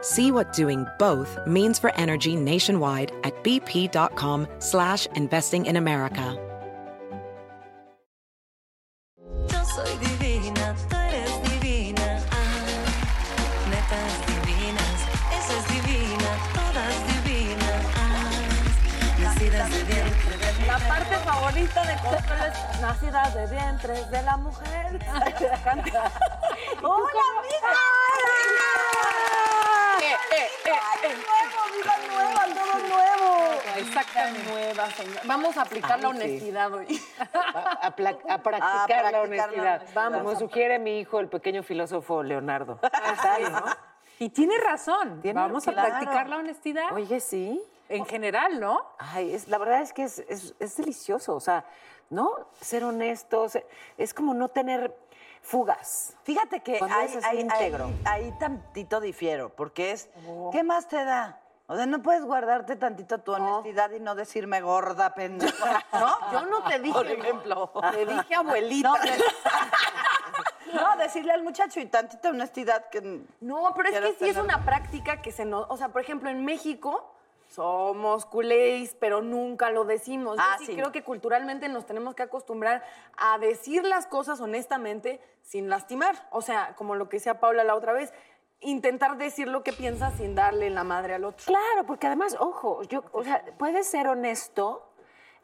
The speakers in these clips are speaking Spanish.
See what doing both means for energy nationwide at bp.com slash investing in America. Yo soy divina, tú eres divina. Ah, netas divinas, esa es divina, todas divinas. Ah, nacidas de vientre de La parte favorita de Consuelo es nacidas de vientres de la mujer. ¡Hola, amiga! Eh. nuevo, vida nueva, todo nuevo! Exactamente. Nueva, señora. Vamos a aplicar la sí. honestidad hoy. A, a pla- a practicar, A practicar la la honestidad. honestidad. Como sugiere mi hijo, el pequeño filósofo Leonardo. Tal, ¿no? Y tiene razón. Tiene- Vamos a practicar la honestidad Oye, sí. en general, ¿no? Ay, es, la verdad es que es, es- es delicioso. O sea, ¿no? Ser honesto. ser- es como no tener fugas. Fíjate que ahí, ahí- ahí- ahí tantito difiero, porque es, ¿qué más te da? O sea, no puedes guardarte tantito tu honestidad y no decirme gorda, pendeja, ¿no? Yo no te dije. Por ejemplo. Te dije abuelita. No, no, decirle al muchacho y tantita honestidad que... No, pero es que sí es una práctica que se nos... O sea, por ejemplo, en México somos culés, pero nunca lo decimos. Yo Ah, sí, sí. creo que culturalmente nos tenemos que acostumbrar a decir las cosas honestamente sin lastimar. O sea, como lo que decía Paula la otra vez, intentar decir lo que piensas sin darle la madre al otro. Claro, porque además, ojo, yo, o sea, puedes ser honesto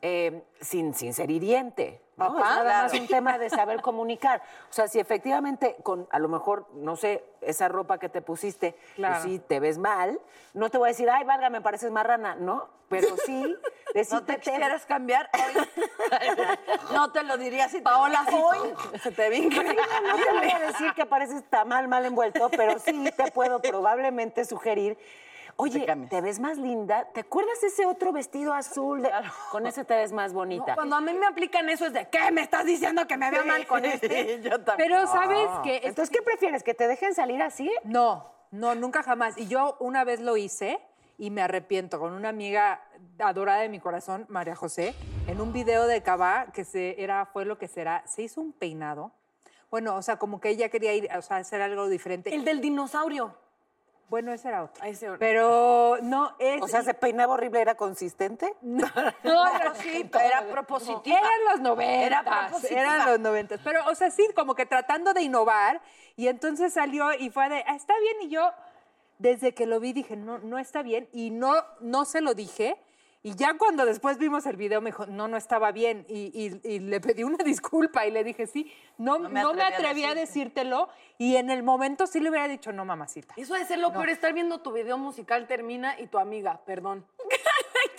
eh, sin, sin ser hiriente. ¿no? Ajá, es nada claro. más un tema de saber comunicar. O sea, si efectivamente con a lo mejor, no sé, esa ropa que te pusiste, Claro. pues sí te ves mal, no te voy a decir, ay, valga, me pareces marrana, ¿no? Pero sí, decirte ¿No te quisieras cambiar? no te lo diría si Paola, sí, hoy. se te ve No te voy a decir que pareces mal, mal envuelto, pero sí te puedo probablemente sugerir. Oye, Te ves más linda. ¿Te acuerdas ese otro vestido azul? de- Con ese te ves más bonita. Cuando a mí me aplican eso es de, ¿qué? ¿Me estás diciendo que me veo mal con este? Yo también. Pero ¿sabes qué? Es- Entonces, ¿qué prefieres? ¿Que te dejen salir así? No, no, nunca jamás. Y yo una vez lo hice y me arrepiento con una amiga adorada de mi corazón, María José, en un video de Cabá, que se, era, fue lo que será, se hizo un peinado. Bueno, o sea, como que ella quería ir, o sea, hacer algo diferente. El del dinosaurio. Bueno, ese era otro. Ese era. Pero no es... O sea, ¿se peinaba horrible? ¿Era consistente? No, pero sí, Era propositiva. Eran los noventas. Era propositiva. Eran los noventas. Pero, o sea, sí, como que tratando de innovar. Y entonces salió y fue de, "Ah, está bien. Y yo, desde que lo vi, dije, no, no está bien. Y no, no se lo dije. Y ya cuando después vimos el video, me dijo, no, no estaba bien. Y, y- y le pedí una disculpa y le dije, sí, no, No no me me, atreví a decírtelo. Y en el momento sí le hubiera dicho, no, mamacita. Eso de ser lo peor, estar viendo tu video musical termina y tu amiga, perdón.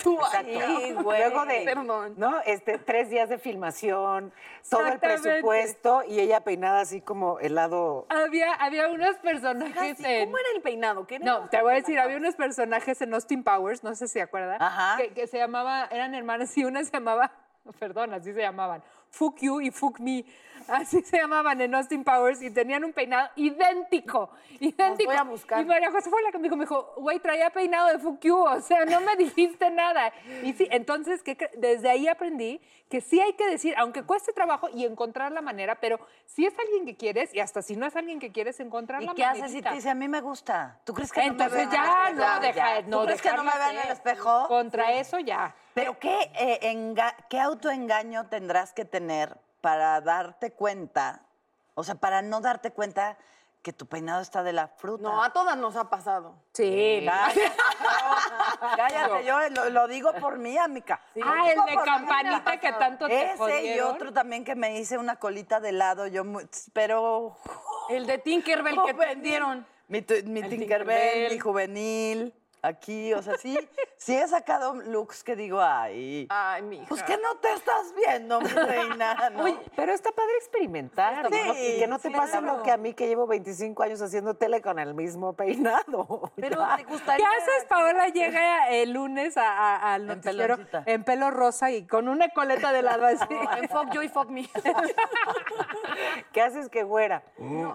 tú ahí, güey. Luego de, Perdón. ¿no? Este, tres días de filmación, todo el presupuesto y ella peinada así como helado. Había, había unos personajes en... ¿Cómo era el peinado? ¿Qué era? No, te voy a decir, había unos personajes en Austin Powers, no sé si se acuerdan, Ajá. que, que se llamaba, eran hermanas y una se llamaba, perdón, así se llamaban, Fuck You y Fuck Me. Así se llamaban en Austin Powers y tenían un peinado idéntico, idéntico. voy a buscar. Y María José fue la que me dijo, me dijo, güey, traía peinado de You, o sea, no me dijiste nada. Y sí, entonces, ¿qué cre- desde ahí aprendí que sí hay que decir, aunque cueste trabajo y encontrar la manera, pero si es alguien que quieres, y hasta si no es alguien que quieres, encontrar ¿Y la qué haces si te dice, a mí me gusta? ¿Tú crees que no me Entonces en el ya, no, deja, no, ¿Tú crees que no me veo en el espejo? Contra eso ya. ¿Pero qué, eh, enga- qué autoengaño tendrás que tener para darte cuenta, o sea, para no darte cuenta que tu peinado está de la fruta. No, a todas nos ha pasado. Sí. Cállate, cállate, yo lo, lo digo por mí, amiga. Ah, el de campanita que tanto te Ese y otro también que me hice una colita de lado, yo muy- pero El de Tinkerbell que Juvenil. vendieron. mi, Tinkerbell. mi juvenil, aquí, o sea, sí, sí he sacado looks que digo, ay, Ay, mi hija. pues que no te estás viendo, mi reina, ¿no? Pero está padre experimentar Sí, no- y que no te sí, pase claro. lo que a mí que llevo 25 años haciendo tele con el mismo peinado. Pero Ya. te ¿Qué gustaría. haces? Paola llega el lunes a- a- al En noticiero en pelo rosa y con una coleta de lado así. En fuck you y fuck me. ¿Qué haces que güera?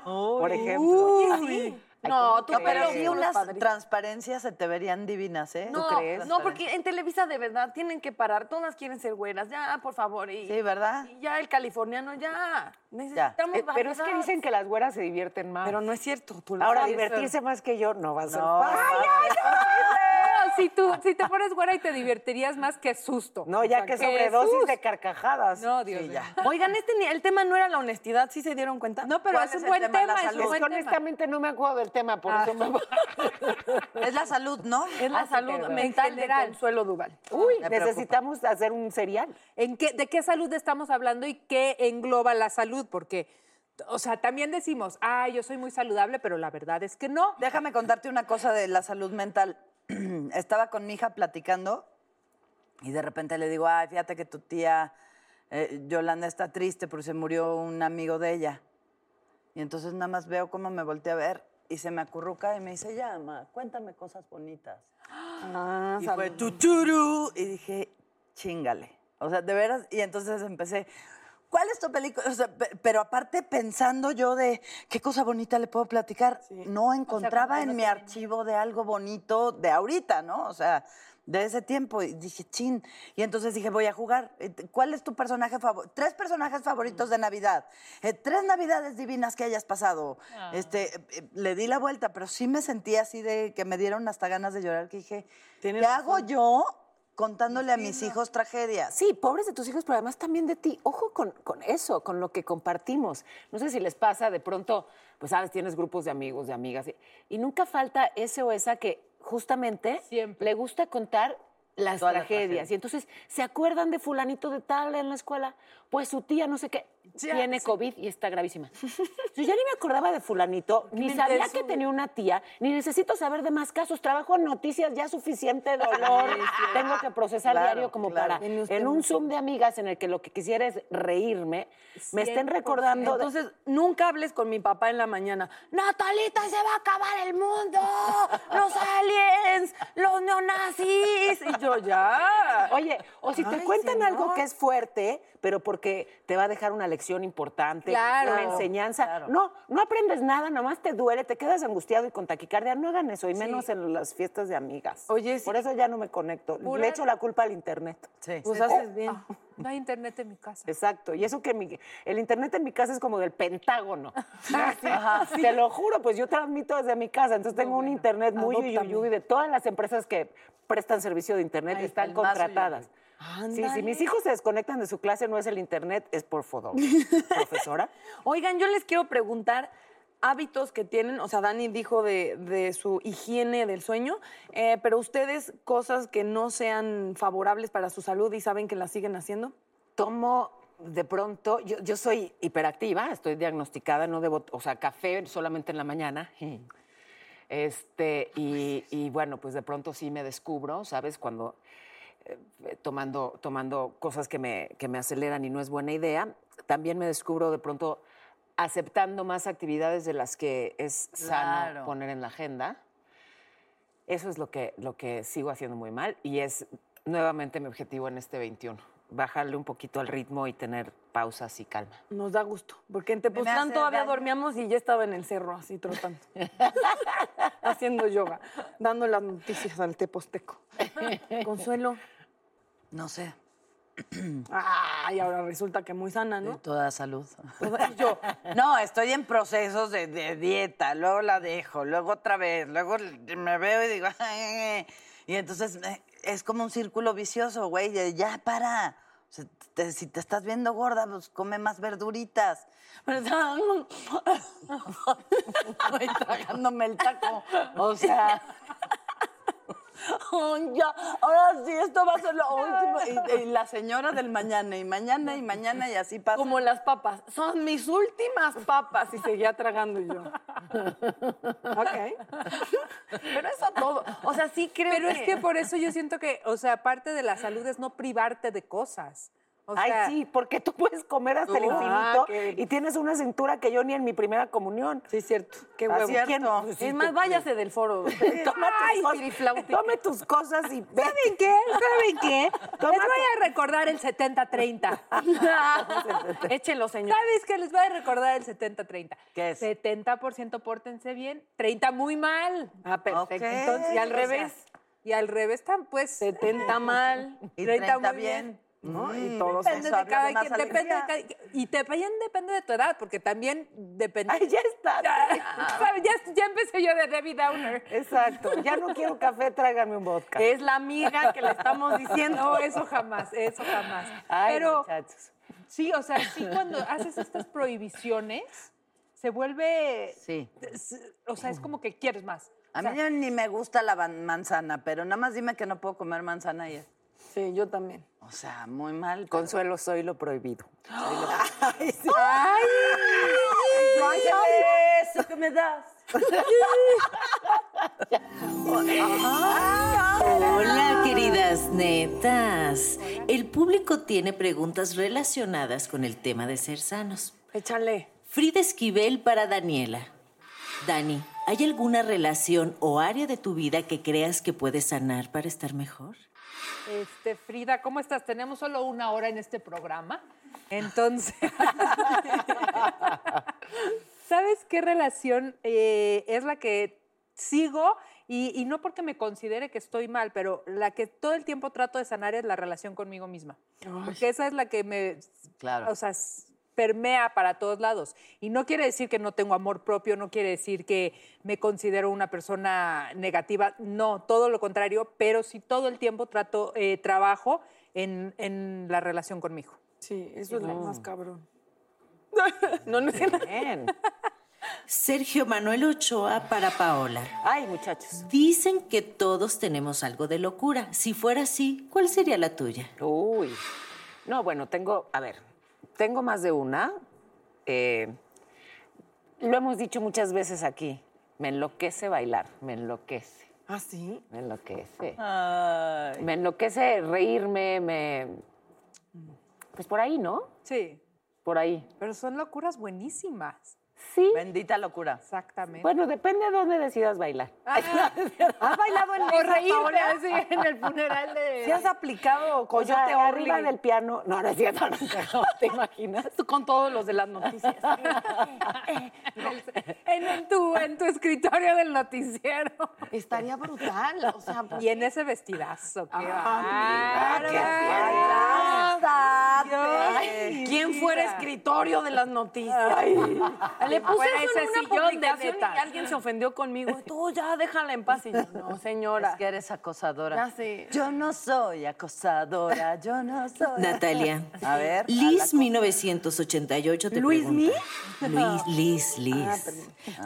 Por ejemplo. Uy. No, tú pero sí unas transparencias se te verían divinas, ¿eh? No, crees? no, porque en Televisa de verdad tienen que parar. Todas quieren ser güeras. Ya, por favor. Y, Sí, ¿verdad? y ya el californiano, ya. Necesitamos Eh, pero es que dicen que las güeras se divierten más. Pero no es cierto. Tú Ahora, divertirse más que yo no va a ser No. fácil. No, si, tú, si te pones güera y te divertirías más que susto. No, O ya sea, que sobredosis susto. de carcajadas. No, Dios mío. Oigan, este, el tema no era la honestidad. ¿Sí se dieron cuenta? No, pero ¿Cuál es un buen tema? tema, es un. Es buen que tema. honestamente no me acuerdo del tema, por Ah. eso me... Es la salud, ¿no? Es la Ah, salud mental En de general. Consuelo Duval. Uy, Me preocupa. necesitamos hacer un serial. ¿En qué, ¿De qué salud estamos hablando y qué engloba la salud? Porque, o sea, también decimos, ah, yo soy muy saludable, pero la verdad es que no. Déjame contarte una cosa de la salud mental. Estaba con mi hija platicando y de repente le digo, ay, fíjate que tu tía eh, Yolanda está triste porque se murió un amigo de ella. Y entonces nada más veo cómo me volteé a ver y se me acurruca y me dice, llama, cuéntame cosas bonitas. Ah, Y salud. fue tuturu. Y dije, chingale. O sea, de veras. Y entonces empecé, ¿cuál es tu película? O sea, pe- pero aparte pensando yo de qué cosa bonita le puedo platicar, no encontraba en mi archivo de algo bonito de ahorita, ¿no? O sea, de ese tiempo. Y dije, chin. Y entonces dije, voy a jugar. Eh, ¿Cuál es tu personaje favorito? Tres personajes favoritos de Navidad. Eh, tres Navidades divinas que hayas pasado. Este, eh, le di la vuelta, pero sí me sentí así de que me dieron hasta ganas de llorar, que dije, ¿qué hago yo contándole a mis hijos tragedias? Sí, pobres de tus hijos, pero además también de ti. Ojo con, con eso, con lo que compartimos. No sé si les pasa de pronto, pues sabes, tienes grupos de amigos, de amigas, y, y nunca falta ese o esa que justamente Siempre. le gusta contar las tragedias. Y entonces se acuerdan de fulanito de tal en la escuela, pues su tía no sé qué, tiene COVID y está gravísima. Yo ya ni me acordaba de fulanito, ni sabía que tenía una tía, ni necesito saber de más casos. Trabajo en noticias, ya suficiente dolor. Tengo que procesar Claro, diario como claro. para en un. Zoom de amigas en el que lo que quisiera es reírme, me estén 100%. recordando. de- Entonces, nunca hables con mi papá en la mañana. Natalita, se va a acabar el mundo. Los aliens, los neonazis. Y yo, ya. Oye, o si te cuentan algo que es fuerte, pero porque te va a dejar una lección importante, Claro, una enseñanza. claro. No, no aprendes nada, nomás te duele, te quedas angustiado y con taquicardia. No hagan eso, y menos en las fiestas de amigas. Oye, sí. Por eso ya no me conecto. Pura- Le echo la culpa al internet. Sí. Pues haces bien. No hay internet en mi casa. Exacto. Y eso que mi- el internet en mi casa es como del Pentágono. Te lo juro, pues yo transmito desde mi casa. Entonces tengo un internet muy yuyuy de todas las empresas que prestan servicio de internet Ahí están más contratadas. Sí, si mis hijos se desconectan de su clase, no es el internet, es por favor. Profesora. Oigan, yo les quiero preguntar hábitos que tienen, o sea, Dani dijo de, de su higiene del sueño, eh, pero ustedes cosas que no sean favorables para su salud y saben que las siguen haciendo. Tomo de pronto, yo, yo soy hiperactiva, estoy diagnosticada, no debo, o sea, café solamente en la mañana. Este, y, y bueno, pues de pronto sí me descubro, ¿sabes? Cuando tomando, tomando cosas que me, que me aceleran y no es buena idea. También me descubro de pronto aceptando más actividades de las que es sano Claro. poner en la agenda. Eso es lo que, lo que sigo haciendo muy mal y es nuevamente mi objetivo en este 21. Bajarle un poquito al ritmo y tener pausas y calma. Nos da gusto, porque en Tepoztlán todavía daño. dormíamos y ya estaba en el cerro así trotando, haciendo yoga, dando las noticias al Teposteco. Consuelo. No sé. Ay, ahora resulta que muy sana, De ¿no? toda salud. Y yo, No, estoy en procesos de, de dieta, luego la dejo, luego otra vez, luego me veo y digo, "Ay". Y entonces eh, es como un círculo vicioso, güey, ya para. Si te, estás viendo gorda, pues come más verduritas. Pero Ay, tragándome el taco. O sea. Ay, ya, ahora sí, esto va a ser lo último. Y, y la señora del mañana, y mañana, y mañana, y así pasa. Como las papas. Son mis últimas papas. Y seguía tragando yo. ok. Pero eso todo. O sea, sí creo Pero es que por eso yo siento que, o sea, parte de la salud es no privarte de cosas. O sea, Ay, sí, porque tú puedes comer hasta el Ah, infinito y tienes una cintura que yo ni en mi primera comunión. Sí, es cierto. Qué huevo. cierto. ¿Quién? Es más, váyase del foro. Toma Ay, tus, tome tus cosas y ve. ¿Saben qué? ¿Saben qué? Les voy a recordar el 70-30. Échelo, señor. ¿Sabes qué? Les voy a recordar el 70-30. ¿Qué es? 70% pórtense bien, 30 muy mal. Ah, perfecto. Entonces, y al O sea, revés, y al revés, pues... 70 mal. Y 30 30 muy bien. bien. ¿No? Mm, Y todos Depende de cada quien, depende de cada- y también depende de tu edad, porque también depende... Ay, ya está. Ya, ya, ya empecé yo de Debbie Downer. Exacto. Ya no quiero café, tráigame un vodka. Es la amiga que le estamos diciendo. No, eso jamás, eso jamás. Ay, Pero muchachos. sí, o sea, sí cuando haces estas prohibiciones, se vuelve... Sí. O sea, es como que quieres más. A O sea, mí ya ni me gusta la manzana, pero nada más dime que no puedo comer manzana y Sí, yo también. O sea, muy mal. pero- Consuelo, soy lo prohibido. ¡Ay, sí! ¡Ay! ¡Ay, eso que me das! Hola, queridas netas. El público tiene preguntas relacionadas con el tema de ser sanos. Échale. Frida Esquivel para Daniela. Dani, ¿hay alguna relación o área de tu vida que creas que puedes sanar para estar mejor? Este, Frida, ¿cómo estás? Tenemos solo una hora en este programa. Entonces, ¿sabes qué relación eh, es la que sigo? Y, y no porque me considere que estoy mal, pero la que todo el tiempo trato de sanar es la relación conmigo misma. Porque esa es la que me, Claro. o sea, permea para todos lados. Y no quiere decir que no tengo amor propio, no quiere decir que me considero una persona negativa, no, todo lo contrario, pero sí todo el tiempo trato, eh, trabajo en, en la relación conmigo. Sí, eso es lo más cabrón. no, no es Bien. Sergio Manuel Ochoa para Paola. Ay, muchachos. Dicen que todos tenemos algo de locura. Si fuera así, ¿cuál sería la tuya? Uy. No, bueno, tengo, a ver, tengo más de una. Eh, lo hemos dicho muchas veces aquí. Me enloquece bailar, me enloquece, ¿Ah, sí? me enloquece. Ay. Me enloquece reírme, me... Pues por ahí, ¿no? Sí, Por ahí. pero son locuras buenísimas. Sí. Bendita locura. Exactamente. Bueno, depende de dónde decidas bailar. ¿Has bailado en o Paola? así en el funeral de... ¿Sí has aplicado O coyote sea, Orly? arriba del piano. No, no es cierto, no, no, ¿te imaginas? Tú con todos los de las noticias. en, en tu, en tu escritorio del noticiero. Estaría brutal. O sea, Y en ese vestidazo. ¡Qué Ah, bárbaro! Ay, ¿Quién fuera escritorio de las noticias? Le puse fuera eso en ese una sillón de publicación y alguien se ofendió conmigo. Tú ya déjala en paz. Y yo, no, señora. Es que eres acosadora. Ya sé. Yo no soy acosadora, yo no soy. Natalia. A ver. Liz 1988 te ¿Luis pregunta. Luis, Liz, Liz.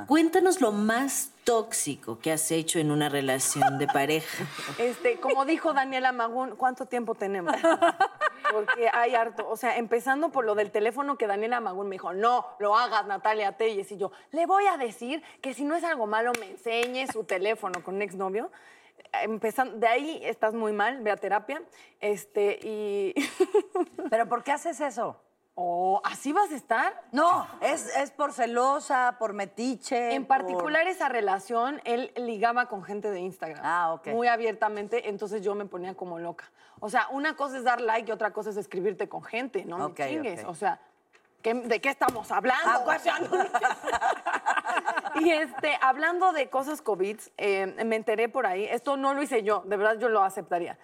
Cuéntanos lo más tóxico que has hecho en una relación de pareja. Este, como dijo Daniela Magún, ¿cuánto tiempo tenemos? Porque hay harto. O sea, empezando por lo del teléfono que Daniela Magún me dijo, no, lo hagas, Natalia Telles. Y yo, le voy a decir que si no es algo malo, me enseñe su teléfono con un exnovio. Empezando, de ahí estás muy mal, ve a terapia. Este, y. ¿Pero por qué haces eso? Oh, ¿así vas a estar? No, es, es por celosa, por metiche. En por- particular esa relación, él ligaba con gente de Instagram. Ah, ok. Muy abiertamente, entonces yo me ponía como loca. O sea, una cosa es dar like y otra cosa es escribirte con gente, no Ok, me chingues. O sea, ¿qué- ¿de qué estamos hablando? Ah, no- y este, hablando de cosas COVID, eh, me enteré por ahí, esto no lo hice yo, de verdad yo lo aceptaría,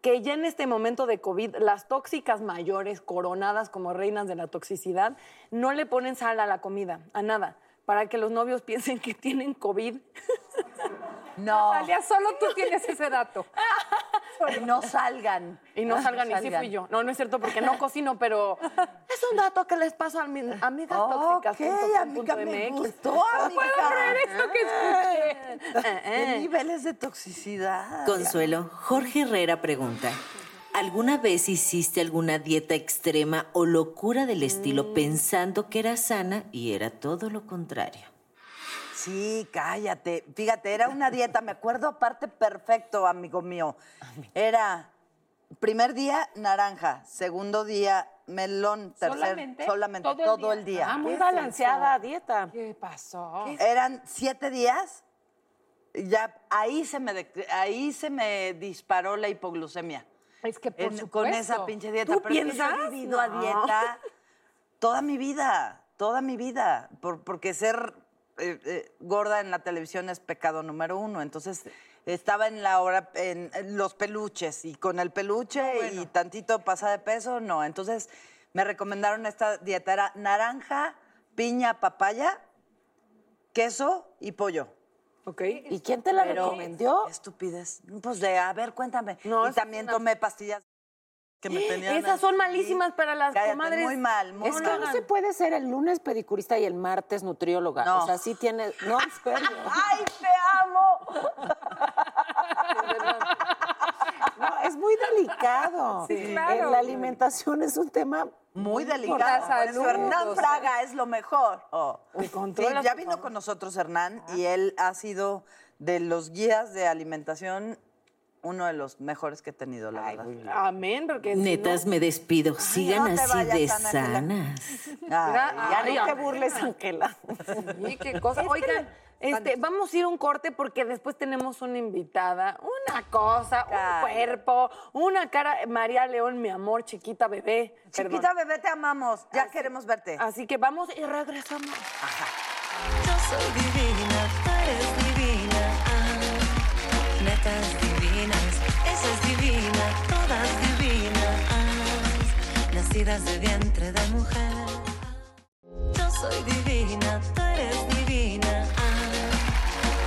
que ya en este momento de COVID, las tóxicas mayores, coronadas como reinas de la toxicidad, no le ponen sal a la comida, a nada, para que los novios piensen que tienen COVID. No. Natalia, solo tú tienes ese dato. Y no salgan. Y no salgan, y sí fui yo. No, no es cierto porque no cocino, pero es un dato que les paso a mis amigas tóxicas. Ok, amiga, me gustó, amiga. puedo creer esto que escuché. ¿Qué niveles de toxicidad? Consuelo, Jorge Herrera pregunta. ¿Alguna vez hiciste alguna dieta extrema o locura del estilo pensando que era sana y era todo lo contrario? Sí, cállate. Fíjate, era una dieta, me acuerdo aparte perfecto, amigo mío. Era primer día naranja, segundo día melón, tercer ¿Solamente? solamente ¿Todo el todo día? el día. Ah, muy balanceada dieta. ¿Qué pasó? Eran siete días. Ya ahí se me ahí se me disparó la hipoglucemia. Es que por En- supuesto. con esa pinche dieta. ¿Tú Pero yo he vivido a dieta toda mi vida, toda mi vida, por- porque ser eh, eh, gorda en la televisión es pecado número uno. Entonces estaba en la hora, en, en los peluches y con el peluche y tantito pasa de peso, no. Entonces me recomendaron esta dieta, era naranja, piña, papaya, queso y pollo. Ok. ¿Y quién te la Pero- recomendó? Estupidez. Pues de, a ver, cuéntame. No, y también una- tomé pastillas que me tenían Esas son malísimas para las Cállate, comadres. Muy mal, muy Es que mal. no se puede ser el lunes pedicurista y el martes nutrióloga. No. O sea, sí tiene. No, en serio. ¡Ay, te amo! No, es muy delicado. Sí, claro. La alimentación es un tema Muy delicado. Salud, Hernán o sea. Fraga es lo mejor. Oh. Sí, ya vino con nosotros Hernán y él ha sido de los guías de alimentación uno de los mejores que he tenido, la verdad. Amén, porque si Netas, no- me despido. Sigan no así vayas, de Ana sanas. Ay, Ya Ay, no te ay. burles, Ángela. Sí, qué cosa. Oigan, este, vamos a ir a un corte porque después tenemos una invitada, una cosa, un cuerpo, una cara. María León, mi amor, chiquita bebé. Chiquita bebé, te amamos. Ya queremos verte. Así que vamos y regresamos. Yo soy divina, divina, todas divinas. Nacidas de vientre de mujer. Yo soy divina, tú eres divina.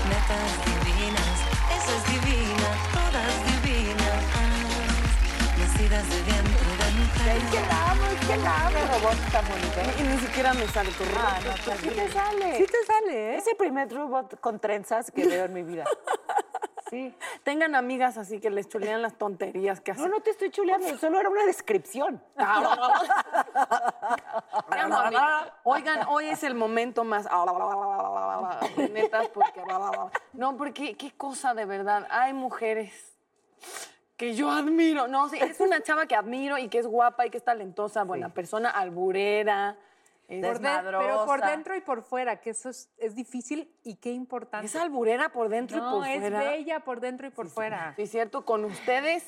Netas divinas, esa es divina, todas divinas. Nacidas de vientre de mujer. Que la amo, es que la amo. robot tan bonito. Y ni siquiera me sale tu Ah, Sí te sale. Sí te sale, ¿eh? Es el primer robot con trenzas que veo en mi vida. Sí. Tengan amigas así que les chulean las tonterías que hacen. No, no te estoy chuleando, solo era una descripción. Oigan, hoy es el momento más netas porque no porque qué cosa de verdad. Hay mujeres que yo admiro. No, sí, es una chava que admiro y que es guapa y que es talentosa, buena persona, alburera. Es- Por pero por dentro y por fuera, que eso es, es difícil y qué importante. Es alburera por dentro y no, por es fuera. bella por dentro y por fuera. Sí, cierto, con ustedes.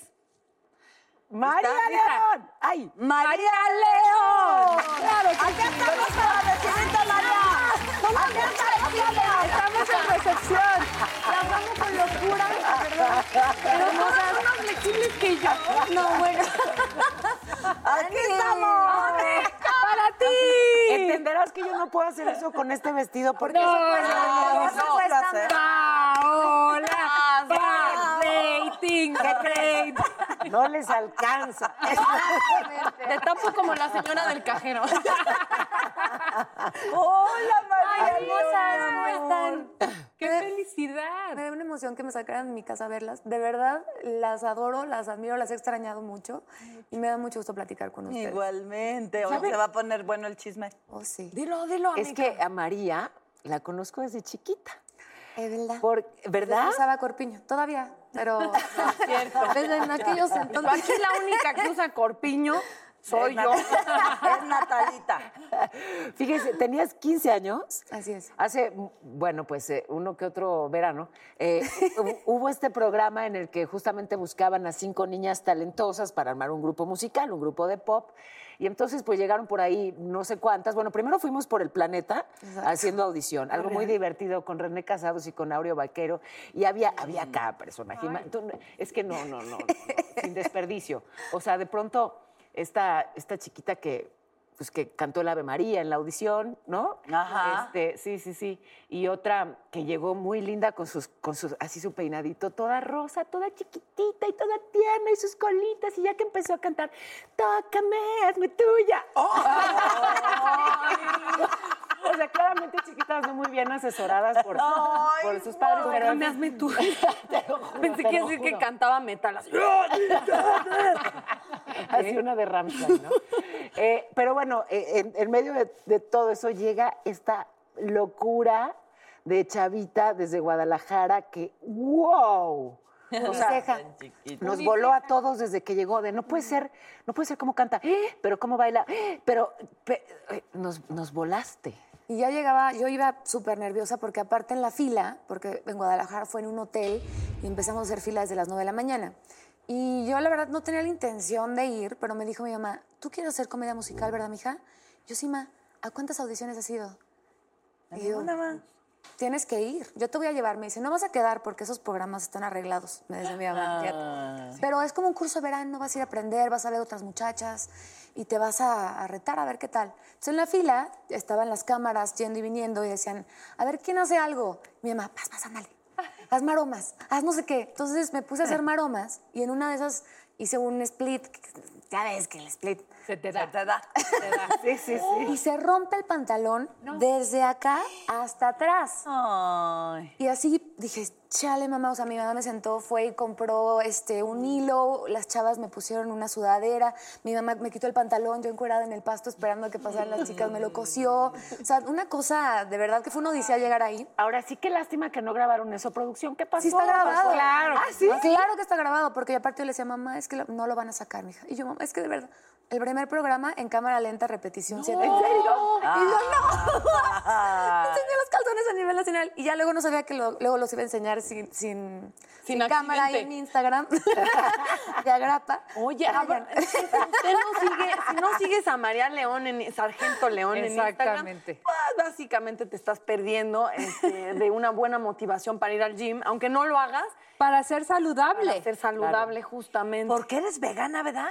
¡María. León! ¡Ay! ¡María León! ¡Claro! ¡Aquí estamos para María! ¡Aquí estamos, Estamos en recepción. Las vamos con locura, ¿verdad? Pero no son más flexibles que yo. No, bueno. ¡Aquí estamos! Entenderás que yo no puedo hacer eso con este vestido porque No, no, no, no. Rating, rating. no les alcanza. Te tapo como la señora del cajero. ¡Hola, María! Ay, hermosas, ¿cómo están? ¡Qué Me felicidad! da una emoción que me sacaran de mi casa a verlas. De verdad, las adoro, las admiro, las he extrañado mucho y me da mucho gusto platicar con ustedes. Igualmente. Hoy se va a poner bueno el chisme. Oh, sí. Dilo, dilo, Es amiga. que a María la conozco desde chiquita. Es verdad. Por, ¿Verdad? Usaba corpiño, todavía, pero desde en aquellos entonces. Aquí la única que usa corpiño soy Es yo. Es Natalita. Fíjese, tenías 15 años. Así es. Hace, bueno, pues eh, uno que otro verano, eh, hu- hubo este programa en el que justamente buscaban a cinco niñas talentosas para armar un grupo musical, un grupo de pop. Y entonces pues llegaron por ahí no sé cuántas. Bueno, primero fuimos por el planeta haciendo audición, algo muy divertido con René Casados y con Aureo Vaquero. Y había, había cada personaje. Es que no, no, no, no, no, sin desperdicio. O sea, de pronto esta, esta chiquita que pues que cantó el Ave María en la audición, ¿no? Ajá. Este, sí, sí, sí. Y otra que llegó muy linda con sus, con sus, así su peinadito, toda rosa, toda chiquitita y toda tierna y sus colitas. Y ya que empezó a cantar, tócame, hazme tuya. O sea, claramente chiquitas no muy bien asesoradas por, por sus padres. pero Tócame, hazme tú. Te lo juro, Pensé te que lo decir que cantaba metal así. Así una de Rammstein, ¿no? Eh, pero bueno, eh, en, en medio de, de todo eso llega esta locura de Chavita desde Guadalajara que, wow. O sea, ceja. nos voló a todos desde que llegó de no puede ser, no puede ser cómo canta, ¡eh! pero cómo baila, ¡eh! pero pe- eh, nos, nos volaste. Y ya llegaba, yo iba súper nerviosa porque aparte en la fila, porque en Guadalajara fue en un hotel y empezamos a hacer fila desde las 9 de la mañana. Y yo la verdad no tenía la intención de ir, pero me dijo mi mamá, ¿tú quieres hacer comedia musical, verdad, mija? Yo sí, ma, ¿a cuántas audiciones has ido? Y yo, tienes que ir, yo te voy a llevar. Me dice, no vas a quedar porque esos programas están arreglados, me dice mi mamá. fíjate. Pero es como un curso de verano, vas a ir a aprender, vas a ver otras muchachas y te vas a, a retar a ver qué tal. Entonces en la fila estaban las cámaras yendo y viniendo y decían, a ver quién hace algo. Mi mamá, vas, vas, ándale, haz maromas, haz no sé qué. Entonces me puse a hacer maromas y en una de esas hice un split, ya ves que el split Se te da. Te da. Sí, sí, sí. y se rompe el pantalón desde acá hasta atrás. Ay. Y así dije, chale, mamá. O sea, mi mamá me sentó, fue y compró este, un hilo. Las chavas me pusieron una sudadera. Mi mamá me quitó el pantalón, yo encuerada en el pasto esperando a que pasaran las chicas, me lo cosió. O sea, una cosa de verdad que fue una odisea llegar ahí. Ahora sí, qué lástima que no grabaron eso, producción. ¿Qué pasó? Sí está grabado. Claro. Ah, ¿sí? Claro que está grabado, porque aparte yo le decía, mamá, es que no lo van a sacar, mija. Y yo, mamá, es que de verdad, el primer programa en cámara lenta, repetición 7. ¿En serio? Y yo, no. Enseñé los calzones a nivel nacional. Y ya luego no sabía que lo- luego los iba a enseñar sin, sin, sin cámara en mi Instagram. de agrapa. Oye, a ver, Vayan. si usted no sigue, si no sigues a María León, en, Sargento León en Instagram, Exactamente. pues básicamente te estás perdiendo este, de una buena motivación para ir al gym, aunque no lo hagas, Para ser saludable. para ser saludable justamente. Porque eres vegana, ¿verdad?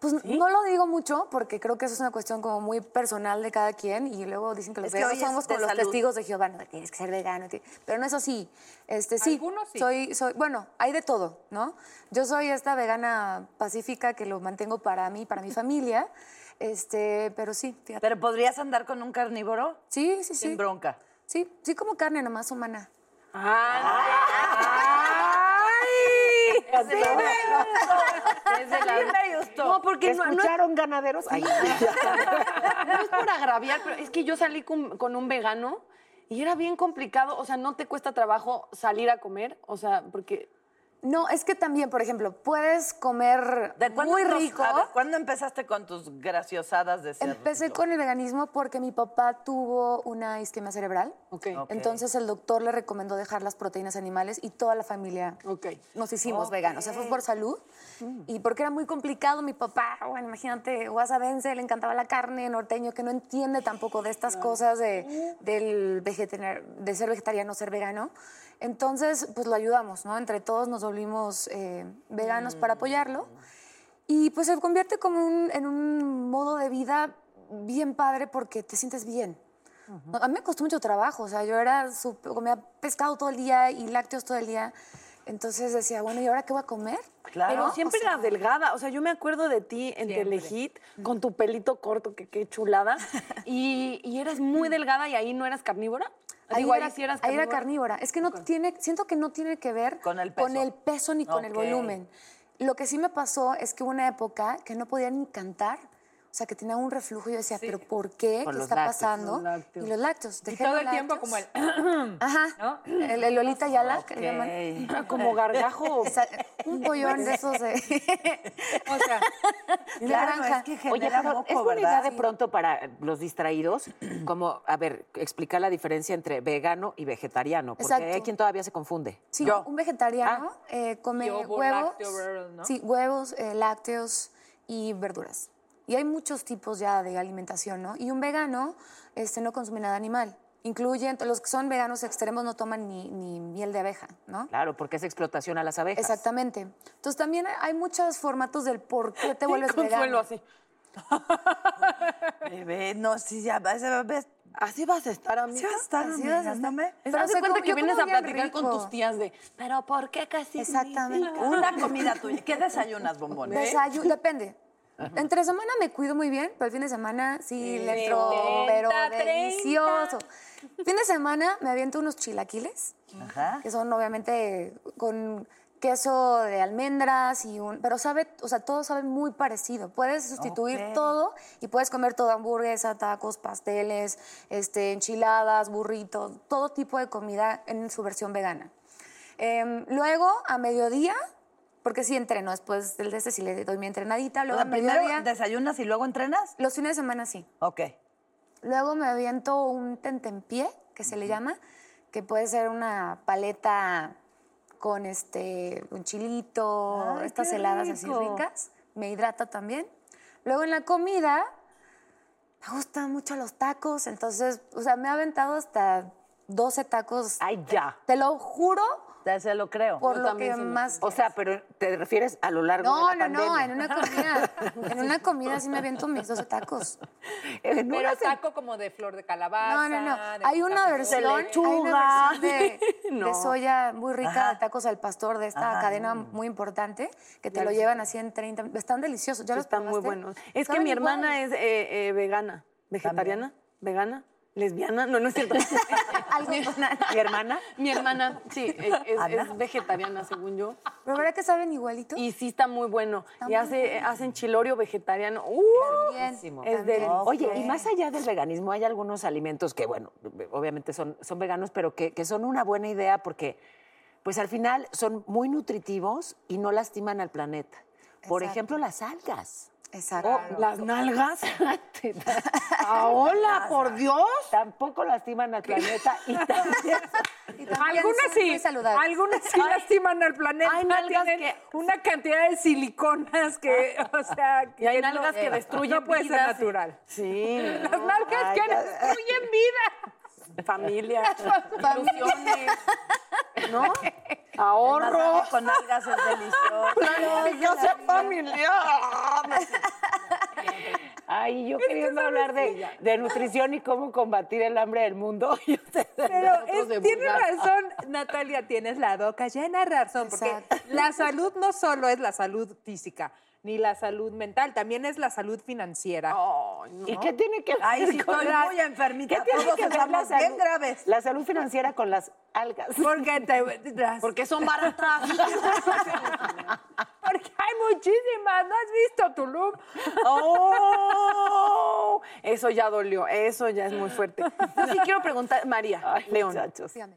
Pues no lo digo mucho porque creo que eso es una cuestión como muy personal de cada quien y luego dicen que los veganos somos como los testigos de Jehová, no tienes que ser vegano, pero no es así. Este sí, Algunos sí. soy soy bueno, hay de todo, ¿no? Yo soy esta vegana pacífica que lo mantengo para mí, para mi familia. Este, pero sí, fíjate. Pero podrías andar con un carnívoro Sí, sí, sí. sin bronca. Sí, sí como carne nomás humana. No, porque no, no es, ¿Escucharon ganaderos? Ay, no es por agraviar, pero es que yo salí con, con un vegano y era bien complicado, o sea, no te cuesta trabajo salir a comer, o sea, porque No, es que también, por ejemplo, puedes comer ¿De cuándo muy nos- rico. a ver, ¿Cuándo empezaste con tus graciosadas de ser Empecé con el veganismo porque mi papá tuvo una isquemia cerebral. Ok. Ok. Entonces el doctor le recomendó dejar las proteínas animales y toda la familia Ok. nos hicimos veganos. O sea, fue por salud y porque era muy complicado. Mi papá, bueno, imagínate, guasabense, le encantaba la carne, norteño, que no entiende tampoco de estas cosas de, del vegetar- de ser vegetariano, ser vegano. Entonces, pues lo ayudamos, ¿no? Entre todos nos volvimos eh, veganos para apoyarlo. Y pues se convierte como un- en un modo de vida bien padre porque te sientes bien. A mí me costó mucho trabajo, o sea, yo era sup- comía pescado todo el día y lácteos todo el día. Entonces decía, bueno, ¿y ahora qué voy a comer? Claro. Pero siempre o sea- eras delgada. O sea, yo me acuerdo de ti en Telehit con tu pelito corto, que qué chulada. y, y eras muy delgada y ahí no eras carnívora. Ahí, Digo, era, sí eras ahí era carnívora. Es que no tiene, siento que no tiene que ver Con el peso. peso ni con el volumen. Lo que sí me pasó es que hubo una época que no podía ni cantar. O sea, que tenía un reflujo y yo decía, ¿pero por qué? Por ¿Qué los está lácteos. pasando? Los lácteos. Y los lácteos. Y todo los el tiempo como el... Ajá. ¿no? El, el Lolita Yala, que le llaman. Como gargajo. Un pollón de esos de, O sea, de Claro, granja. es que Oye, genera pero moco, es buena ¿verdad? idea de pronto para los distraídos, como, a ver, explicar la diferencia entre vegano y vegetariano, porque Exacto. hay quien todavía se confunde. Sí, Yo. un vegetariano eh, come huevos, lácteo, verdad, ¿no? sí, huevos, eh, lácteos y verduras. Y hay muchos tipos ya de alimentación, ¿no? Y un vegano este, no consume nada animal. Incluyen, los que son veganos extremos no toman ni, ni miel de abeja, ¿no? Claro, porque es explotación a las abejas. Exactamente. Entonces también hay muchos formatos del por qué te vuelves Consuelo vegano. así. Bebé, no, sí, ya, bebé. Así vas a estar, amiga. Sí vas a estar Así vas a estar. Pero de se cuenta que vienes a platicar con tus tías de, pero ¿por qué casi? Exactamente. Una comida tuya. ¿Qué desayunas, bombón? Desayu- depende. Entre semana me cuido muy bien, pero el fin de semana sí le entro, pero 30, 30. delicioso. Fin de semana me aviento unos chilaquiles, Ajá. que son obviamente con queso de almendras y un... Pero sabe, o sea, todo sabe muy parecido. Puedes sustituir todo y puedes comer todo, hamburguesa, tacos, pasteles, este, enchiladas, burritos, todo tipo de comida en su versión vegana. Em, luego, a mediodía, porque sí entreno, después del de este sí le doy mi entrenadita, O luego sea, primero mediodía... desayunas y luego entrenas. Los fines de semana sí. Ok. Luego me aviento un tentempié, que se le llama, que puede ser una paleta con este un chilito, Ay, estas heladas así ricas. Me hidrata también. Luego en la comida me gustan mucho los tacos, entonces, o sea, me he aventado hasta 12 tacos. Ay, ya. Te lo juro Ya se lo creo. por Yo lo que sí más O sea, pero te refieres a lo largo no, de la no, no, pandemia. en una comida. En una comida sí me aviento mis 12 tacos. En Pero una se- taco como de flor de calabaza. No, no, no. de Hay una versión, hay lechuga. una versión de, No. de soya muy rica Ajá. de tacos al pastor de esta Ajá. cadena muy importante que te lo llevan así en 30. Están deliciosos. ¿Ya Sí, los están muy buenos. Es que mi igual. hermana es eh, eh, vegana, vegetariana, vegana, lesbiana. No, no es cierto. Algo. ¿Mi hermana? mi hermana, sí, es, es- Ana. es vegetariana, según yo. ¿Pero verdad que saben igualito? Y sí está muy bueno. y hace, hacen chilorio vegetariano. ¡Uh! Bien. Es del... Oye, y más allá del veganismo, hay algunos alimentos que, bueno, obviamente son, son veganos, pero que, que son una buena idea porque, pues al final son muy nutritivos y no lastiman al planeta. Por Exacto. ejemplo, las algas. Exacto. Las nalgas. ¡Ah, hola, por Dios! Tampoco lastiman al planeta y también Y también Algunas sí, algunas sí lastiman al planeta. hay nalgas tienen que- una cantidad de siliconas que, o sea, Y hay que nalgas no, que destruyen No puede ser natural. Sí. Las nalgas que destruyen vida. Familia, ilusiones, ¿no? Ahorro. Con algas es delicioso. Planificación familiar. Ay, yo queriendo hablar de, de nutrición y cómo combatir el hambre del mundo. y ustedes- Pero es, tienes razón, Natalia, tienes la boca llena de razón, porque Exacto. la salud no solo es la salud física, ni la salud mental, también es la salud financiera. Ay, no. ¿Y qué tiene que ver Ay, sí, con estoy la- muy enfermita. ¿Qué tiene Todos que ver la bien salud- graves. La salud financiera con las algas. Porque, te- las- Porque son baratas. porque hay muchísimas, ¿no has visto Tulum? Oh, eso ya dolió, eso ya es muy fuerte. Yo sí quiero preguntar, María, León. Muchachos. Dígame.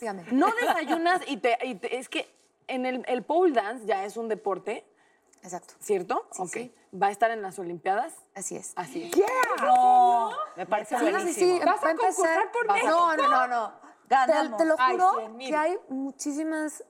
Dígame. No desayunas y te, y te- es que en el, el pole dance ya es un deporte, Exacto. ¿cierto? Sí, ok. sí. ¿Va a estar en las Olimpiadas? Así es. Así es. No. Me parece Sí, sí, buenísimo. sí. ¿Vas a empezar- concursar por No, no, no, no. Te, Ganamos. te lo juro que hay muchísimas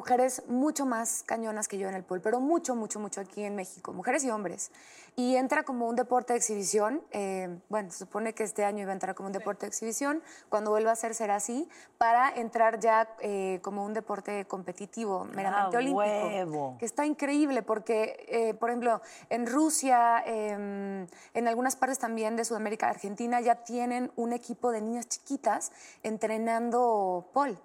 mujeres mucho más cañonas que yo en el pool, pero mucho, mucho, mucho aquí en México, mujeres y hombres. Y entra como un deporte de exhibición. eh, bueno, se supone que este año iba a entrar como un deporte de exhibición. Cuando vuelva a ser, será así, para entrar ya eh, como un deporte competitivo, meramente Ah, olímpico. huevo. Que está increíble porque, eh, por ejemplo, en Rusia, em, en algunas partes también de Sudamérica, Argentina, ya tienen un equipo de niñas chiquitas entrenando pole.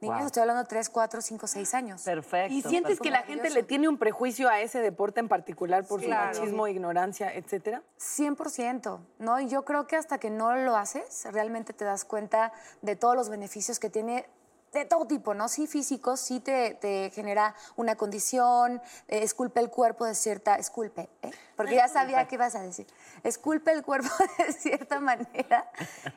Niños, Wow. estoy hablando de 3, 4, 5, 6 años. Perfecto. ¿Y sientes que la gente le tiene un prejuicio a ese deporte en particular por su Claro. machismo, ignorancia, etcétera? 100%, ¿no? Y yo creo que hasta que no lo haces, realmente te das cuenta de todos los beneficios que tiene de todo tipo, ¿no? Sí físicos, sí te, te genera una condición, eh, esculpe el cuerpo de cierta, esculpe, ¿eh? porque ya sabía qué ibas a decir, esculpe el cuerpo de cierta manera,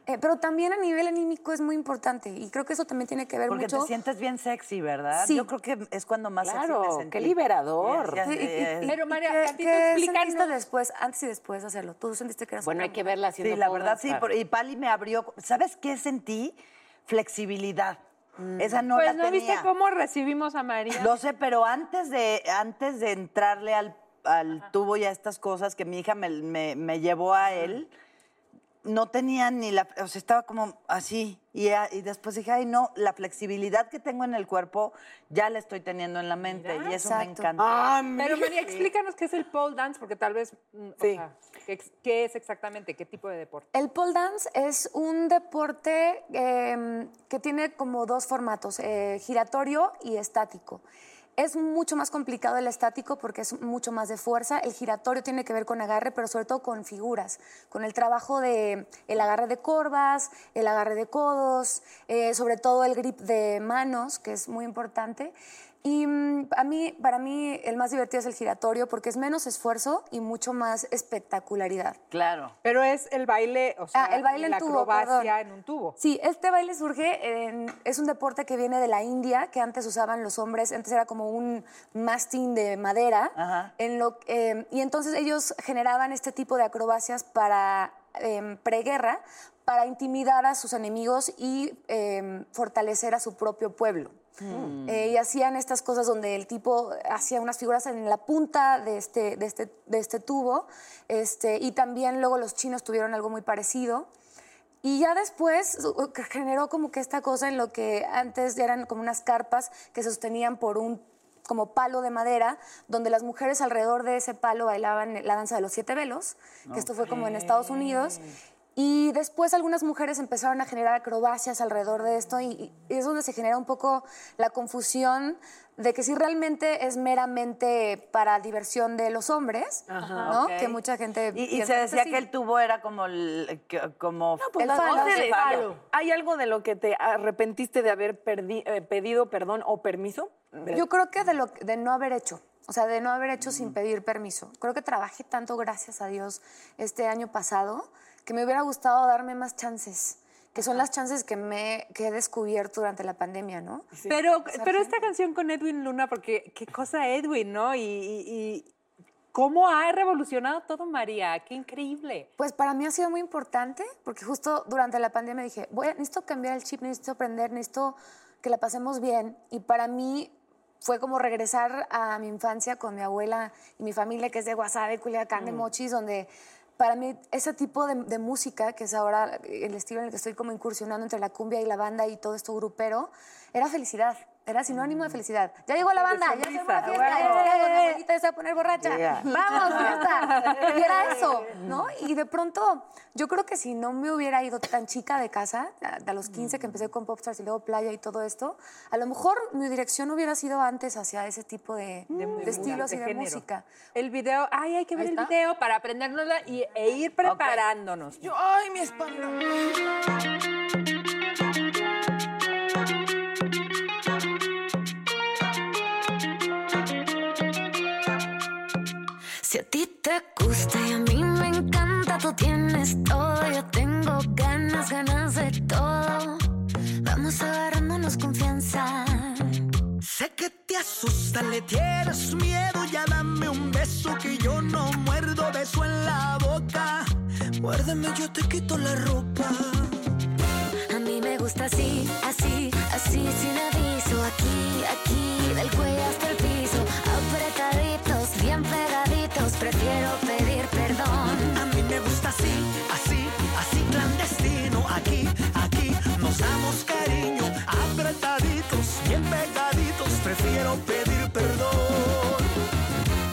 eh, pero también a nivel anímico es muy importante y creo que eso también tiene que ver Porque mucho... te sientes bien sexy, ¿verdad? Sí. Yo creo que es cuando más sexy me Claro, sentí. qué liberador. Yes, yes, Sí, y- y- yes. Pero, María, ¿qué- a ti te ¿no? después, antes y después de hacerlo? ¿Tú sentiste que eras Bueno, hay que verla haciendo Sí, la verdad sí. Por- y Pali me abrió. ¿Sabes qué sentí? Flexibilidad. Esa no pues la no tenía. viste cómo recibimos a María. Lo sé, pero antes de, antes de entrarle al, al tubo y a estas cosas que mi hija me, me- me llevó a él, no tenía ni la... O sea, estaba como así. Y, y después dije, ay, no, la flexibilidad que tengo en el cuerpo ya la estoy teniendo en la mente. y eso me encanta. Ah, Pero María, explícanos qué es el pole dance, porque tal vez, mm, o Sí. sea, ¿qué, es exactamente? ¿Qué tipo de deporte? El pole dance es un deporte eh, que tiene como dos formatos, eh, giratorio y estático. Es mucho más complicado el estático porque es mucho más de fuerza. El giratorio tiene que ver con agarre, pero sobre todo con figuras, con el trabajo de el agarre de corvas, el agarre de codos, eh, sobre todo el grip de manos, que es muy importante. Y mm, a mí, para mí el más divertido es el giratorio porque es menos esfuerzo y mucho más espectacularidad. Claro. Pero es el baile, o sea, Ah, el baile en la tubo, acrobacia perdón. en un tubo. Sí, este baile surge, en- es un deporte que viene de la India, que antes usaban los hombres, antes era como un mastín de madera, Ajá. en lo, eh, y entonces ellos generaban este tipo de acrobacias para eh, preguerra, para intimidar a sus enemigos y eh, fortalecer a su propio pueblo. Eh, y hacían estas cosas donde el tipo hacía unas figuras en la punta de este, de este, de este tubo, este, y también luego los chinos tuvieron algo muy parecido. Y ya después generó como que esta cosa en lo que antes ya eran como unas carpas que se sostenían por un como palo de madera, donde las mujeres alrededor de ese palo bailaban la danza de los siete velos, que esto fue como en Estados Unidos. Y después algunas mujeres empezaron a generar acrobacias alrededor de esto y, y es donde se genera un poco la confusión de que si realmente es meramente para diversión de los hombres, ¿no? Que mucha gente Y, y se decía sí. que el tubo era como... el- que- como Pues El falo, el de- falo. ¿Hay algo de lo que te arrepentiste de haber perdi- eh, pedido perdón o permiso? Yo creo que de, lo, de no haber hecho, o sea, de no haber hecho sin pedir permiso. Creo que trabajé tanto, gracias a Dios, este año pasado, que me hubiera gustado darme más chances, que son las chances que, me, que he descubierto durante la pandemia, ¿no? Pero, pero esta canción con Edwin Luna, porque qué cosa Edwin, ¿no? Y, y- y cómo ha revolucionado todo María, qué increíble. Pues para mí ha sido muy importante, porque justo durante la pandemia dije, voy a, necesito cambiar el chip, necesito aprender, necesito que la pasemos bien. Y para mí fue como regresar a mi infancia con mi abuela y mi familia, que es de Guasave, Culiacán, de Mochis, donde para mí ese tipo de, de música, que es ahora el estilo en el que estoy como incursionando entre la cumbia y la banda y todo esto grupero, era felicidad. Era sinónimo de felicidad. Ya llegó la banda, ya se fue la fiesta, ya se mi abuelita ya se va a poner borracha. Yeah. Vamos, fiesta. Y era eso, ¿no? Y de pronto, yo creo que si no me hubiera ido tan chica de casa, a, a los 15 que empecé con Popstars y luego Playa y todo esto, a lo mejor mi dirección hubiera sido antes hacia ese tipo de, de estilos y de género. música. El video, ay, hay que ver el video para aprendérnosla y, e ir preparándonos. Yo, ay, mi espalda. Tú tienes todo, yo tengo ganas, ganas de todo. Vamos agarrándonos confianza. Sé que te asusta, le tienes miedo, ya dame un beso que yo no muerdo, beso en la boca. Muérdeme, yo te quito la ropa. A mí me gusta así, así, así, sin aviso. Aquí, aquí, del cuello hasta el piso. Apretaditos, bien pegaditos, prefiero pedir perdón. Así, así, así clandestino. Aquí, aquí nos damos cariño, apretaditos, bien pegaditos. Prefiero pedir perdón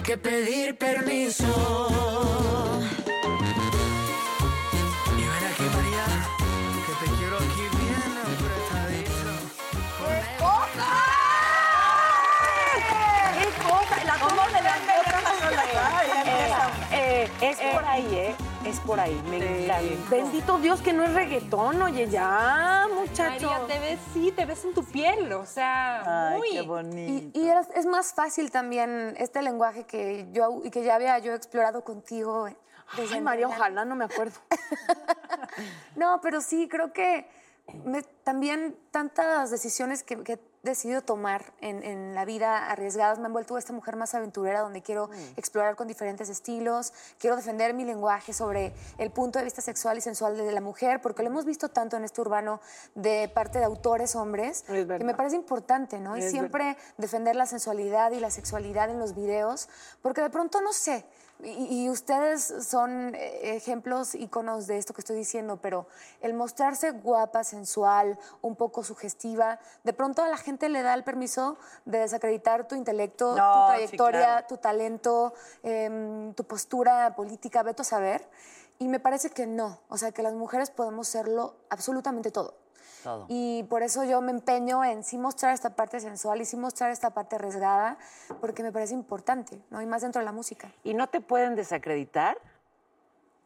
que pedir permiso. Es eh, por ahí, ¿eh? Es por ahí. Me encanta. Bendito Dios que no es reggaetón, oye, ya, muchacho. María, te ves, sí, te ves en tu piel, o sea, Ay, muy. qué bonito. y es, es más fácil también este lenguaje que yo y que ya había yo explorado contigo. desde Ay, María, ojalá no me acuerdo. No, pero sí, creo que me- también tantas decisiones que, decidido tomar en, en la vida arriesgadas me han vuelto esta mujer más aventurera donde quiero explorar con diferentes estilos, quiero defender mi lenguaje sobre el punto de vista sexual y sensual de la mujer, porque lo hemos visto tanto en este urbano de parte de autores hombres, que me parece importante, ¿no? Y siempre defender la sensualidad y la sexualidad en los videos, porque de pronto no sé. Y, y ustedes son eh, ejemplos, íconos de esto que estoy diciendo, pero el mostrarse guapa, sensual, un poco sugestiva, de pronto a la gente le da el permiso de desacreditar tu intelecto, No, tu sí, trayectoria, claro. tu talento, em, tu postura política, veto a saber. Y me parece que no, o sea, que las mujeres podemos serlo absolutamente todo. Todo. Y por eso yo me empeño en sí mostrar esta parte sensual y sí mostrar esta parte arriesgada, porque me parece importante, ¿no? Y más dentro de la música. Y no te pueden desacreditar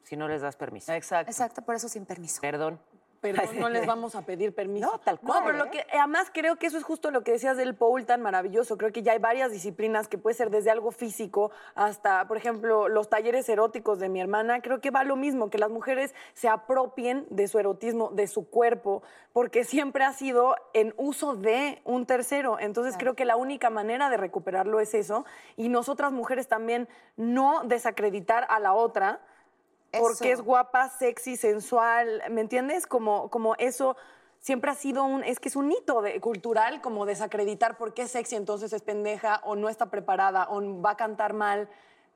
si no les das permiso. Exacto. Exacto, por eso sin permiso. Perdón. Pero no les vamos a pedir permiso. No, tal cual, No, pero lo ¿eh? que, además creo que eso es justo lo que decías del pole tan maravilloso. Creo que ya hay varias disciplinas que puede ser desde algo físico hasta, por ejemplo, los talleres eróticos de mi hermana. Creo que va lo mismo, que las mujeres se apropien de su erotismo, de su cuerpo, porque siempre ha sido en uso de un tercero. Entonces creo que la única manera de recuperarlo es eso. Y nosotras mujeres también no desacreditar a la otra porque Eso. es guapa, sexy, sensual, ¿me entiendes? Como, como eso siempre ha sido un, es que es un hito de- cultural, como desacreditar por qué es sexy, entonces es pendeja, o no está preparada, o va a cantar mal,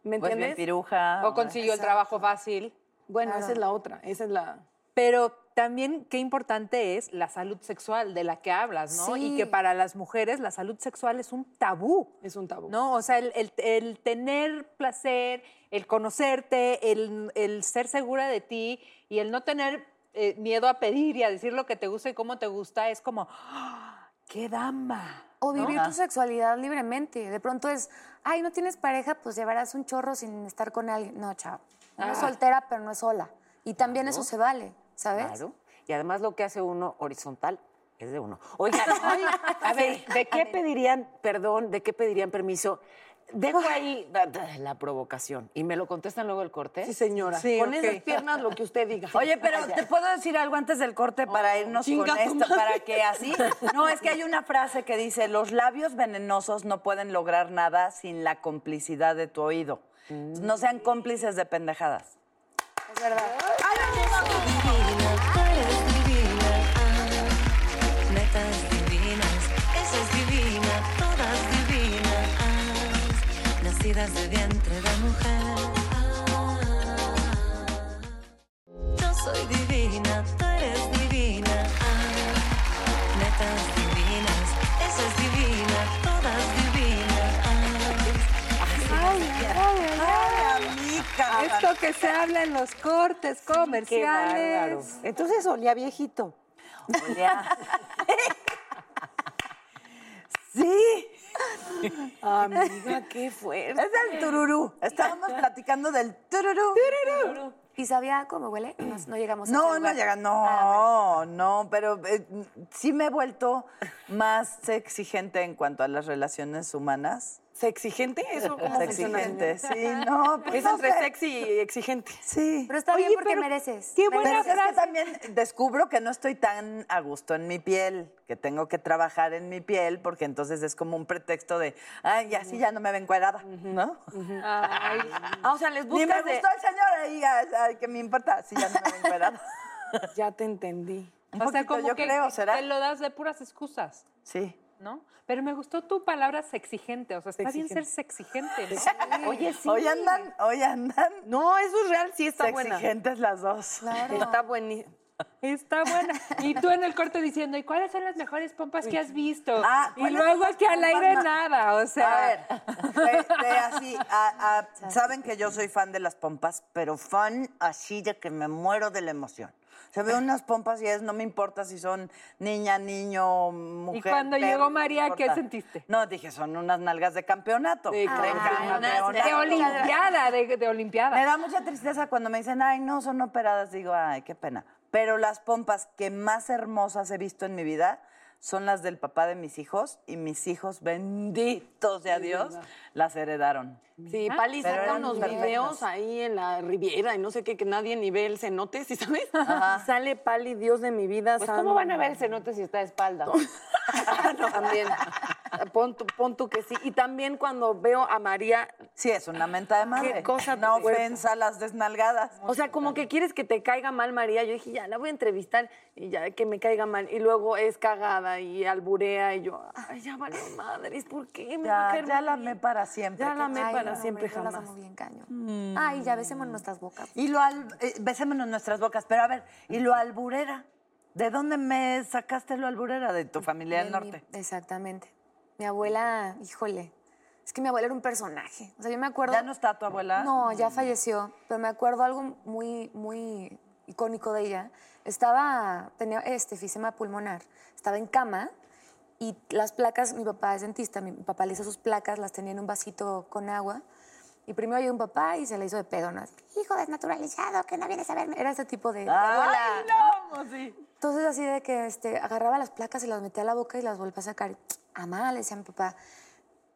¿me Pues entiendes? bien piruja. O consiguió el trabajo fácil. bueno, esa es la otra, esa es la... Pero también qué importante es la salud sexual de la que hablas, ¿no? Y Sí. que para las mujeres la salud sexual es un tabú. Es un tabú. ¿No? O sea, el, el- el tener placer, el conocerte, el, el ser segura de ti y el no tener eh, miedo a pedir y a decir lo que te gusta y cómo te gusta es como, ¡ah! ¡qué dama! O ¿no? vivir tu sexualidad libremente. De pronto es, ay, no tienes pareja, pues llevarás un chorro sin estar con alguien. No, chao. No es soltera, pero no es sola. Y también eso se vale, ¿sabes? Claro. Y además lo que hace uno horizontal es de uno. Oigan, a ver, ¿de qué pedirían, perdón, de qué pedirían permiso? Dejo ahí la provocación y me lo contestan luego el corte. Sí, señora. Sí, Con esas piernas lo que usted diga. Oye, pero ¿te puedo decir algo antes del corte para irnos con esto? madre. Para que así. No, es que hay una frase que dice: los labios venenosos no pueden lograr nada sin la complicidad de tu oído. No sean cómplices de pendejadas. Es verdad. divina, tú eres divina. Netas divinas, esa es divina, todas divinas. Nacidas de vientre de mujer. Yo soy divina, tú eres divina. Ah, netas divinas, esa es divina, todas divinas. Ah. Esto que se habla en los cortes Qué comerciales. Entonces olía viejito. Olea. sí, Amiga, qué fuerte. es el tururú. Estábamos platicando del tururú. ¿Y sabía cómo huele? No, no llegamos a No, ese no lugar. llega, no, Ah, no, pero eh, sí me he vuelto más exigente en cuanto a las relaciones humanas. ¿Se exigente? ¿Eso cómo funciona? Exigente, sí, no, pues Es no entre sé. sexy y exigente. Sí. Pero está Oye, bien porque pero mereces. qué Pero buena es que también descubro que no estoy tan a gusto en mi piel, que tengo que trabajar en mi piel, porque entonces es como un pretexto de, ay, ya sí, ya no me ven cuadrada, ¿no? Ah, o sea, les Ni me buscas de... gustó el señor ahí, ay, ay, ¿qué me importa? Si ya no me ven cuadrada. Ya te entendí. Un o sea, poquito, como yo que creo, ¿será? te lo das de puras excusas, Sí. ¿No? Pero me gustó tu palabra sexigente, o sea, está bien ser sexigente. ¿no? Oye, sí. Hoy andan, hoy andan No, eso es real, sí está buena. exigentes las dos. Claro. Está buenísimo. Está buena. Y tú en el corte diciendo, ¿y cuáles son las mejores pompas que has visto? Ah, y ¿cuáles luego aquí al aire nada, o sea. A ver, de, de así, a- a- saben que yo soy fan de las pompas, pero fan así de que me muero de la emoción. Se veo unas pompas y es, no me importa si son niña, niño, mujer. cuando perro, llegó no María, ¿qué sentiste? No, dije, son unas nalgas de campeonato. De De campeonato. De olimpiada, de, de olimpiada. Me da mucha tristeza cuando me dicen, ay, no, son operadas. Digo, ay, qué pena. Pero las pompas que más hermosas he visto en mi vida son las del papá de mis hijos y mis hijos, benditos sea Dios, las heredaron. Sí, Pali Pero saca unos perfectos. videos ahí en la Riviera y no sé qué, que nadie ni ve el cenote, ¿sí sabes? Ajá. Sale Pali, Dios de mi vida. Pues. ¿cómo van a ver el cenote si está de espalda? También. Pon tú, pon tú que sí. Y también cuando veo a María, Sí, es una menta de madre. Qué cosa Una ofensa a las desnalgadas. o sea, como que quieres que te caiga mal María. Yo dije, ya, la voy a entrevistar y ya, que me caiga mal. Y luego es cagada y alburea y yo, ay, ya vale madres, ¿por qué me Ya, ya la amé para siempre. Ya la amé Ay, para no, siempre, yo las jamás. amo bien cañón. Ay, ya besemos nuestras bocas. Y lo al, eh, besémonos nuestras bocas. Pero a ver, ¿y lo alburera? ¿De dónde me sacaste lo alburera? De tu familia del mi- norte. exactamente. Mi abuela, híjole, es que mi abuela era un personaje. O sea, yo me acuerdo... ¿Ya no está tu abuela? No, ya falleció, pero me acuerdo algo muy, muy icónico de ella. Estaba, tenía este efisema pulmonar, estaba en cama y las placas, mi papá es dentista, mi papá le hizo sus placas, las tenía en un vasito con agua. Y primero llegó un papá y se le hizo de pedo, ¿no? Hijo desnaturalizado, que no vienes a verme. Era ese tipo de. ¡Ay, no! Sí. Entonces así de que este, agarraba las placas y las metía a la boca y las volvía a sacar. Amá, le decía a mi papá,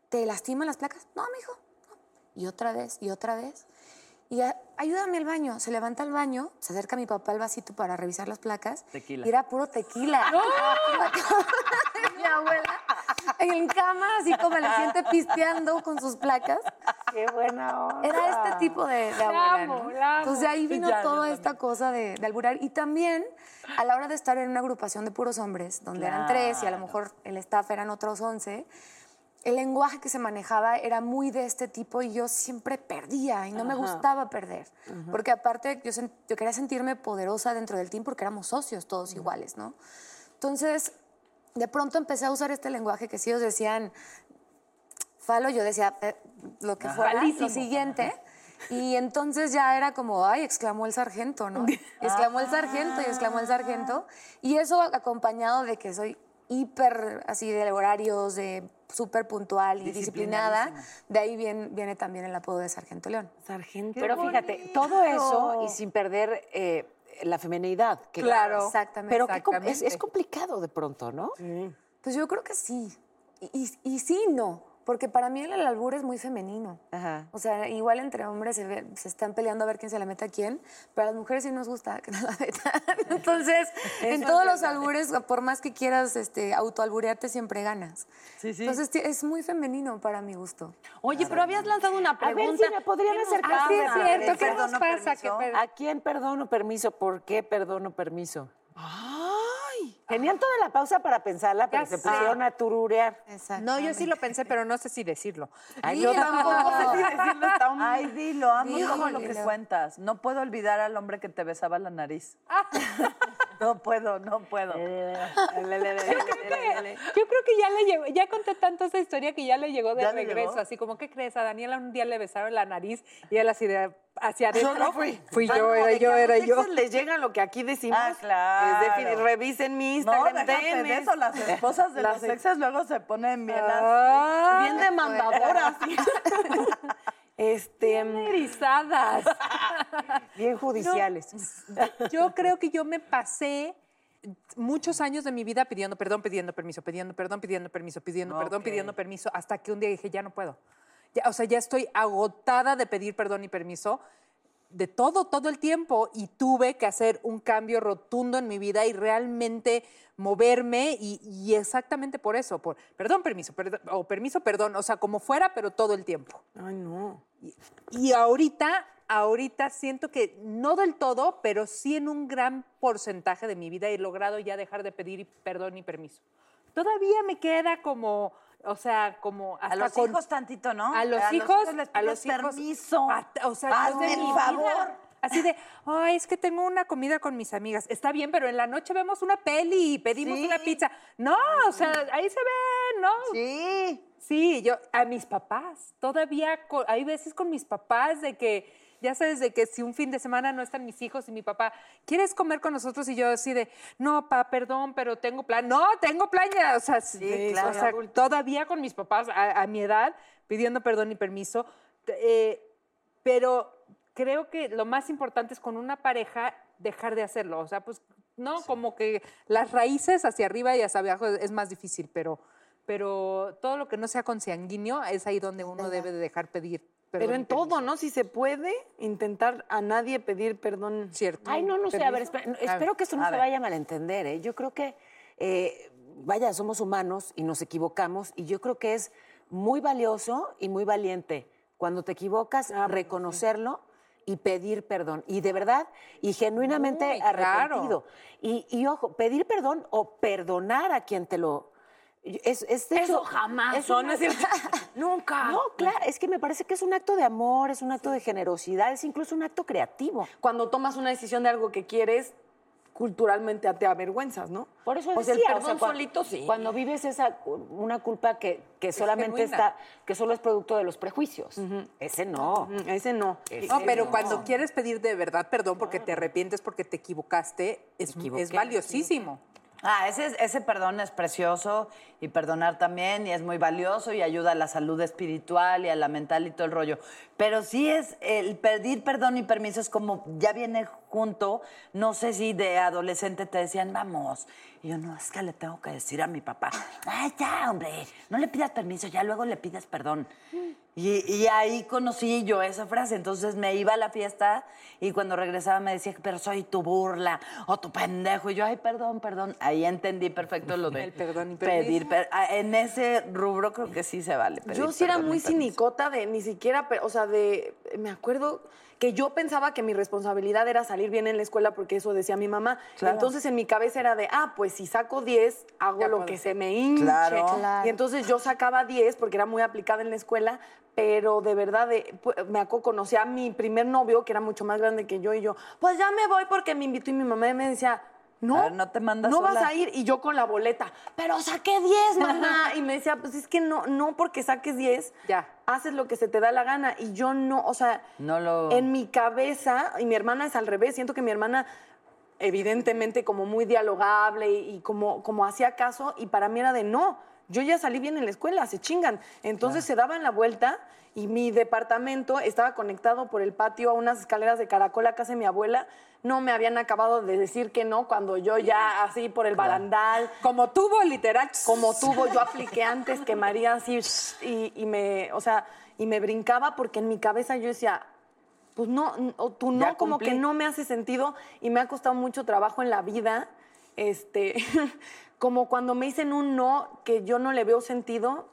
¿te lastiman las placas? No, mijo. no". Y otra vez, y otra vez. Y "A- ayúdame al baño. Se levanta al baño, se acerca mi papá al vasito para revisar las placas. Tequila. Y era puro tequila. mi abuela en cama, así como la gente pisteando con sus placas. Qué buena onda. Era este tipo de, de La abuela, ¿no? Entonces de ahí vino Ya, toda esta cosa de, de alburar. Y también a la hora de estar en una agrupación de puros hombres, donde eran tres y a lo mejor el staff eran otros once, el lenguaje que se manejaba era muy de este tipo y yo siempre perdía y no me gustaba perder. Porque aparte yo, yo quería sentirme poderosa dentro del team porque éramos socios todos iguales, ¿no? Entonces, de pronto empecé a usar este lenguaje que si ellos decían, falo, yo decía eh, lo que fuera, Falísimo. lo siguiente. Y entonces ya era como, ay, exclamó el sargento, ¿no? Y exclamó el sargento y exclamó el sargento. Y eso acompañado de que soy hiper así de horarios, de súper puntual y disciplinada, de ahí viene, viene también el apodo de Sargento León. Sargento. Pero fíjate, todo eso y sin perder eh, la feminidad. que- Claro. Exactamente. Pero qué com- es, Exactamente. es complicado de pronto, ¿no? Pues yo creo que sí. Y, y, y sí no. Porque para mí el albur es muy femenino. Ajá. O sea, igual entre hombres se, ve- se están peleando a ver quién se la mete a quién, pero a las mujeres sí nos gusta que nos la metan. Entonces, en todos los albures, por más que quieras este, autoalburearte, siempre ganas. Sí, sí. Entonces, es muy femenino para mi gusto. Oye, pero habías lanzado una A ver pregunta. si me podrían ¿Qué acercar. Ah, sí, es a- cierto. ¿Qué nos pasa? per- ¿A quién perdono permiso? ¿Por qué perdono permiso? Ay, Tenían toda la pausa para pensarla, pero se sé. pusieron a tururear. Exacto. No, yo sí lo pensé, pero no sé si decirlo. Ay, yo tampoco. Ay, dilo, amo Dilo, todo lo que cuentas. No puedo olvidar al hombre que te besaba la nariz. no puedo, no puedo. Yo creo que ya le llegó, ya conté tanto esa historia que ya le llegó de ¿Ya le regreso, llegó? así como, ¿qué crees? A Daniela un día le besaron la nariz y él así de hacia adentro. no fui. Fui Ah, yo, no, era yo, a era yo. les llega lo que aquí decimos. Ah, claro. Revisen mi No, Instagram. déjate de eso. Las esposas de Las los ex- exes luego se ponen bien. Ah, Bien demandadoras. este. erizadas. Bien judiciales. Yo creo que yo me pasé muchos años de mi vida pidiendo perdón, pidiendo permiso, pidiendo perdón, pidiendo permiso, pidiendo perdón, pidiendo permiso, hasta que un día dije, ya no puedo. Ya, o sea, ya estoy agotada de pedir perdón y permiso de todo, todo el tiempo y tuve que hacer un cambio rotundo en mi vida y realmente moverme y, y exactamente por eso, por perdón, permiso, perdón, o permiso, perdón, o sea, como fuera, pero todo el tiempo. Ay, no. Y ahorita, ahorita siento que no del todo, pero sí en un gran porcentaje de mi vida he logrado ya dejar de pedir perdón y permiso. Todavía me queda como, o sea, como hasta A los con- hijos tantito, ¿no? a los hijos, les a los hijos, permiso. a- o sea, Hazme de mi favor. vida. Así de, ay, es que tengo una comida con mis amigas. Está bien, pero en la noche vemos una peli y pedimos Sí. una pizza. No, o sea, ahí se ve, ¿no? Sí. Sí, yo, a mis papás, todavía hay veces con mis papás de que, ya sabes, de que si un fin de semana no están mis hijos y mi papá, ¿quieres comer con nosotros? Y yo así de, no, pa, perdón, pero tengo plan. No, tengo plan ya, o sea, sí, claro. o sea, todavía con mis papás a, a mi edad, pidiendo perdón y permiso, eh, pero creo que lo más importante es con una pareja dejar de hacerlo, o sea, pues, no, como que las raíces hacia arriba y hacia abajo es más difícil, pero pero todo lo que no sea consanguíneo es ahí donde uno debe de dejar pedir perdón. Pero en todo. ¿no? Si se puede, intentar a nadie pedir perdón. Cierto. Ay, no, no sé. A ver, espero que esto no A se ver. vaya a malentender. ¿eh? Yo creo que, eh, vaya, somos humanos y nos equivocamos y yo creo que es muy valioso y muy valiente cuando te equivocas reconocerlo y pedir perdón. Y de verdad, y genuinamente Muy claro. arrepentido. Y, y ojo, pedir perdón o perdonar a quien te lo... Es, es de Eso hecho- jamás, es. Nunca. No, claro, es que me parece que es un acto de amor, es un acto de generosidad, es incluso un acto creativo. Cuando tomas una decisión de algo que quieres, culturalmente te avergüenzas, ¿no? Por eso decía, el o perdón sea, cua- solito sí. Cuando vives esa una culpa que, que solamente genuina. está, que solo es producto de los prejuicios. Ese no. Ese no. No, pero cuando quieres pedir de verdad perdón porque te arrepientes, porque te equivocaste, es, equivoqué, es valiosísimo. Ah, ese, ese perdón es precioso y perdonar también y es muy valioso y ayuda a la salud espiritual y a la mental y todo el rollo. Pero sí es el pedir perdón y permiso es como ya viene junto, no sé si de adolescente te decían, vamos. Y yo, no, es que le tengo que decir a mi papá, ay, ya, hombre, no le pidas permiso, ya luego le pides perdón. Y, y ahí conocí yo esa frase. Entonces me iba a la fiesta y cuando regresaba me decía, pero soy tu burla o tu pendejo. Y yo, ay, perdón, perdón. Ahí entendí perfecto lo de El perdón y pedir. per- ah, en ese rubro creo que sí se vale. pedir Yo sí era muy cinicota de ni siquiera, o sea, de, me acuerdo que yo pensaba que mi responsabilidad era salir bien en la escuela porque eso decía mi mamá. Claro. Entonces en mi cabeza era de, ah, pues si saco 10, hago Ya lo puedo. que se me hinche. Claro. Claro. Y entonces yo sacaba 10 porque era muy aplicada en la escuela, pero de verdad, de- pu- me acuerdo, conocí a mi primer novio, que era mucho más grande que yo, y yo, pues ya me voy porque me invitó y mi mamá me decía, no, no te mandas no vas sola". a ir. Y yo con la boleta, pero saqué 10, mamá. Y me decía, pues es que no, no porque saques 10, Ya. haces lo que se te da la gana. Y yo no, o sea, No lo- en mi cabeza, y mi hermana es al revés, siento que mi hermana evidentemente como muy dialogable y, y como, como hacía caso, y para mí era de no, yo ya salí bien en la escuela, se chingan. Entonces se daban la vuelta y mi departamento estaba conectado por el patio a unas escaleras de caracol a casa de mi abuela. No me habían acabado de decir que no cuando yo ya así por el barandal, Como tuvo, literal. como tuvo, yo apliqué antes que María así y, y me, o sea, y me brincaba porque en mi cabeza yo decía, pues no, o tú no, como que no me hace sentido y me ha costado mucho trabajo en la vida, este, como cuando me dicen un no que yo no le veo sentido,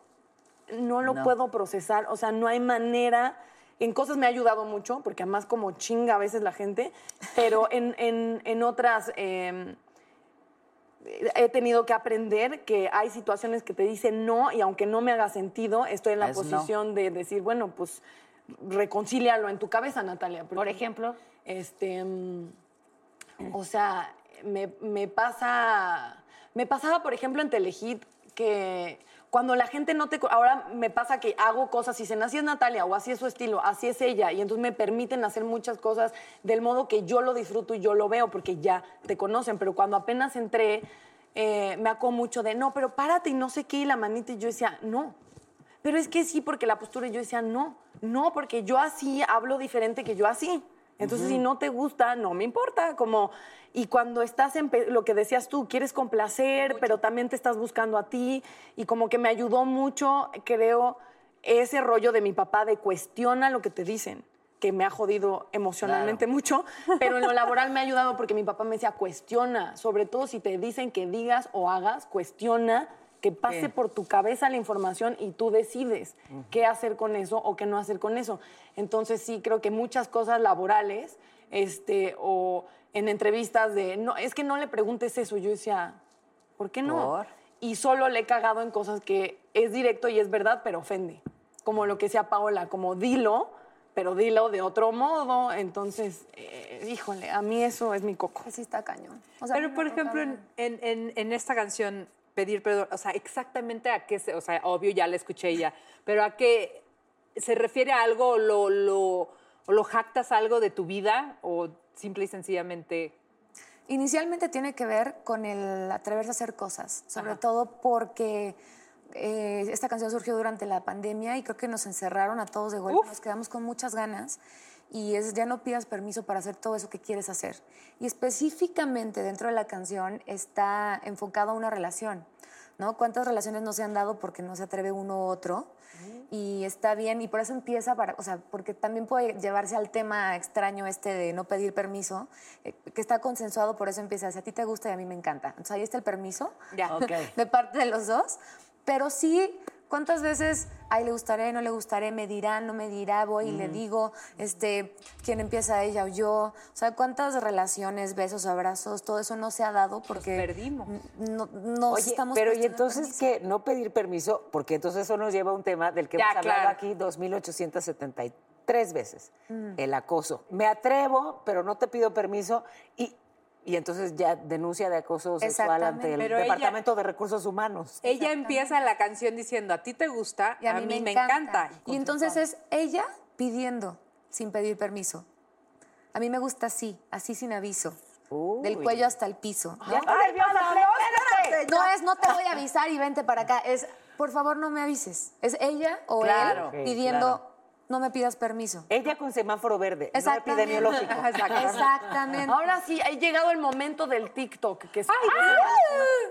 no lo No. puedo procesar, o sea, no hay manera. En cosas me ha ayudado mucho, porque además como chinga a veces la gente, pero en, en- en otras em, he tenido que aprender que hay situaciones que te dicen no y aunque no me haga sentido, estoy en la Es no. posición de decir, bueno, pues reconcílialo en tu cabeza, Natalia. porque, Por ejemplo. Este, mm, o sea, me, me pasa, me pasaba, por ejemplo, en Telehit que cuando la gente no te... Ahora me pasa que hago cosas y dicen, así es Natalia, o así es su estilo, así es ella, y entonces me permiten hacer muchas cosas del modo que yo lo disfruto y yo lo veo, porque ya te conocen, pero cuando apenas entré, eh, me acuerdo mucho de, no, pero párate y no sé qué, y la manita, y yo decía, no, pero es que sí, porque la postura, y yo decía, no, no, porque yo así hablo diferente que yo así. Entonces, si no te gusta, no me importa. Como, y cuando estás en lo que decías tú, quieres complacer, pero también te estás buscando a ti. Y como que me ayudó mucho, creo, ese rollo de mi papá de cuestiona lo que te dicen que me ha jodido emocionalmente mucho, pero en lo laboral me ha ayudado porque mi papá me decía, cuestiona, sobre todo si te dicen que digas o hagas, cuestiona, que pase Sí. por tu cabeza la información y tú decides qué hacer con eso o qué no hacer con eso. Entonces sí, creo que muchas cosas laborales, este, o en entrevistas de, no, es que no le preguntes eso, yo decía, ¿por qué no? ¿Por? Y solo le he cagado en cosas que es directo y es verdad, pero ofende. Como lo que decía Paola, como dilo, pero dilo de otro modo. Entonces, eh, híjole, a mí eso es mi coco. Sí está cañón. O sea, Pero, por ejemplo, en- en esta canción, pedir perdón, o sea, exactamente a qué se, o sea, obvio, ya la escuché ya, pero a qué se refiere a algo, lo, lo, lo jactas algo de tu vida, o simple y sencillamente. Inicialmente tiene que ver con el atreverse a hacer cosas, sobre todo porque eh, esta canción surgió durante la pandemia y creo que nos encerraron a todos de golpe, nos quedamos con muchas ganas y es ya no pidas permiso para hacer todo eso que quieres hacer. Y específicamente dentro de la canción está enfocado a una relación, ¿no? ¿Cuántas relaciones no se han dado porque no se atreve uno u otro? Y está bien, y por eso empieza, para, o sea, porque también puede llevarse al tema extraño este de no pedir permiso, eh, que está consensuado, por eso empieza, si a ti te gusta y a mí me encanta. Entonces ahí está el permiso Ya. Ok. de parte de los dos, pero sí, ¿cuántas veces, ay, le gustaré, no le gustaré, me dirá, no me dirá, voy y le digo, este, quién empieza ella o yo? O sea, ¿cuántas relaciones, besos, abrazos, todo eso no se ha dado porque perdimos. no, nos Oye, estamos pero y entonces que no pedir permiso, porque entonces eso nos lleva a un tema del que Ya, hemos hablado claro. aquí 2.873 veces, Mm. el acoso. Me atrevo, pero no te pido permiso y, y entonces ya denuncia de acoso sexual ante el Pero ella- Departamento de Recursos Humanos. Ella empieza la canción diciendo, a ti te gusta, Y a, mí, me, encanta. Y entonces es ella pidiendo sin pedir permiso. A mí me gusta así, así sin aviso. Del cuello hasta el piso. ¿no? Ya nerviosa, espérate. No es no te voy a avisar y vente para acá. Es por favor no me avises. Es ella o Claro. él pidiendo claro. No me pidas permiso. Ella con semáforo verde, no Exactamente. epidemiológico. Exactamente. Ahora sí, ha llegado el momento del TikTok. Que es-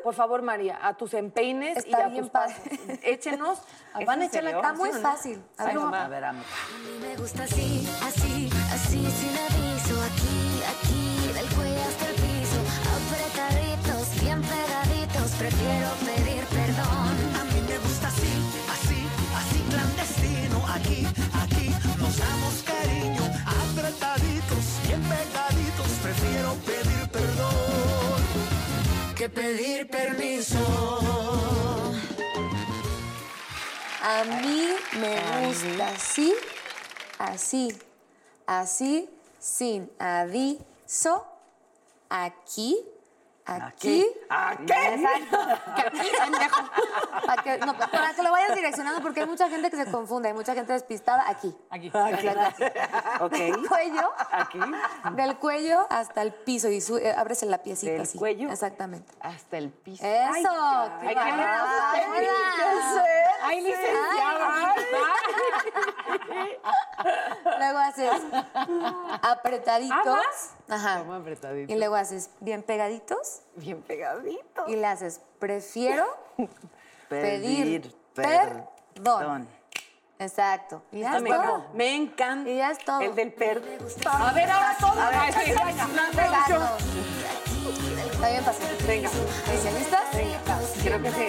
Por favor, María, a tus empeines y Está a bien tus pasos. Échenos. ¿Es Van a echar la? Está muy fácil. A ver, Ay, vamos. a ver. A mí me gusta así, así, así sin aviso, aquí, aquí, del cuello hasta el piso, apretaditos, bien pegaditos, prefiero pedir que pedir permiso. A mí me gusta así, así, así, sin aviso, aquí, aquí. Aquí. Exacto. Pendejo. Para que, no, para que lo vayas direccionando, porque hay mucha gente que se confunde, hay mucha gente despistada aquí. Aquí. Exacto. Ok. Del cuello, Aquí. del cuello hasta el piso y su, eh, ábrese la piecita Del así. cuello. Exactamente. Hasta el piso. Eso. qué Ay, qué bárbara. Ay, licenciada. Luego haces apretaditos. Ajá. Como apretadito. Y luego haces bien pegaditos. Bien pegadito. Y le haces prefiero pedir, perdón. perdón. Exacto. Y ya es Me, todo. me encanta. Y ya es todo. El del per. A ver, ahora todos. Exacto. Está bien fácil. Venga. ¿Están listas? Creo que sí.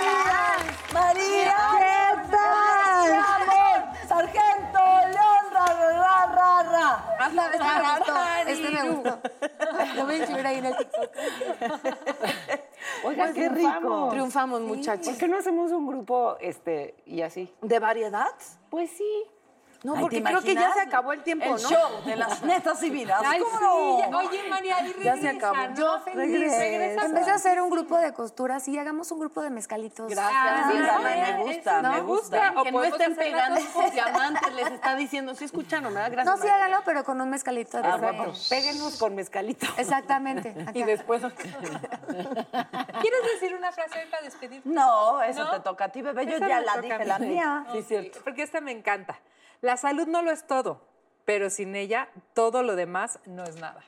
María, ¿qué tal? Sargento León, ra, ra, ra, ra. Hazla, este me gustó. Este me gustó. Lo voy a inscribir ahí en el TikTok. Oiga, qué rico. Triunfamos, muchachos. ¿Por qué no hacemos un grupo este y así? ¿De variedad? Pues sí. No, Ay, porque ¿te creo que ya se acabó el tiempo, El ¿no? show de las netas divinas. Ay, ¿Cómo sí, no? ya- Oye, María, y Ya se regresa, acabó. ¿no? Yo feliz. Regresa. En vez de hacer un grupo de costuras, sí, hagamos un grupo de mezcalitos. Gracias, Ah, me gusta, me me gusta. O Que no estén pegando con diamantes, les está diciendo. ¿Sí escucharon, verdad? Gracias. No, sí, María. hágalo, pero con un mezcalito de Ah, bueno. Péguenos con mezcalito. Exactamente. Y después. ¿Quieres decir una frase hoy para despedirte? No, eso ¿No? te toca a ti, bebé. Yo Esa ya la dije, la mía. Sí, cierto. Porque esta me encanta. La salud no lo es todo, pero sin ella todo lo demás no es nada.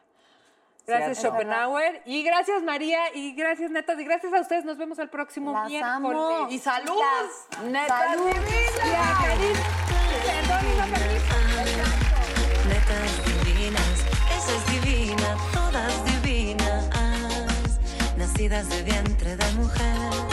Gracias Cierto. Schopenhauer y gracias María y gracias Netas y gracias a ustedes. Nos vemos el próximo Las miércoles. Amo. Y salud. Las netas salud. divinas. Netas divinas. Esa es divina, todas divinas. Nacidas de vientre de mujer.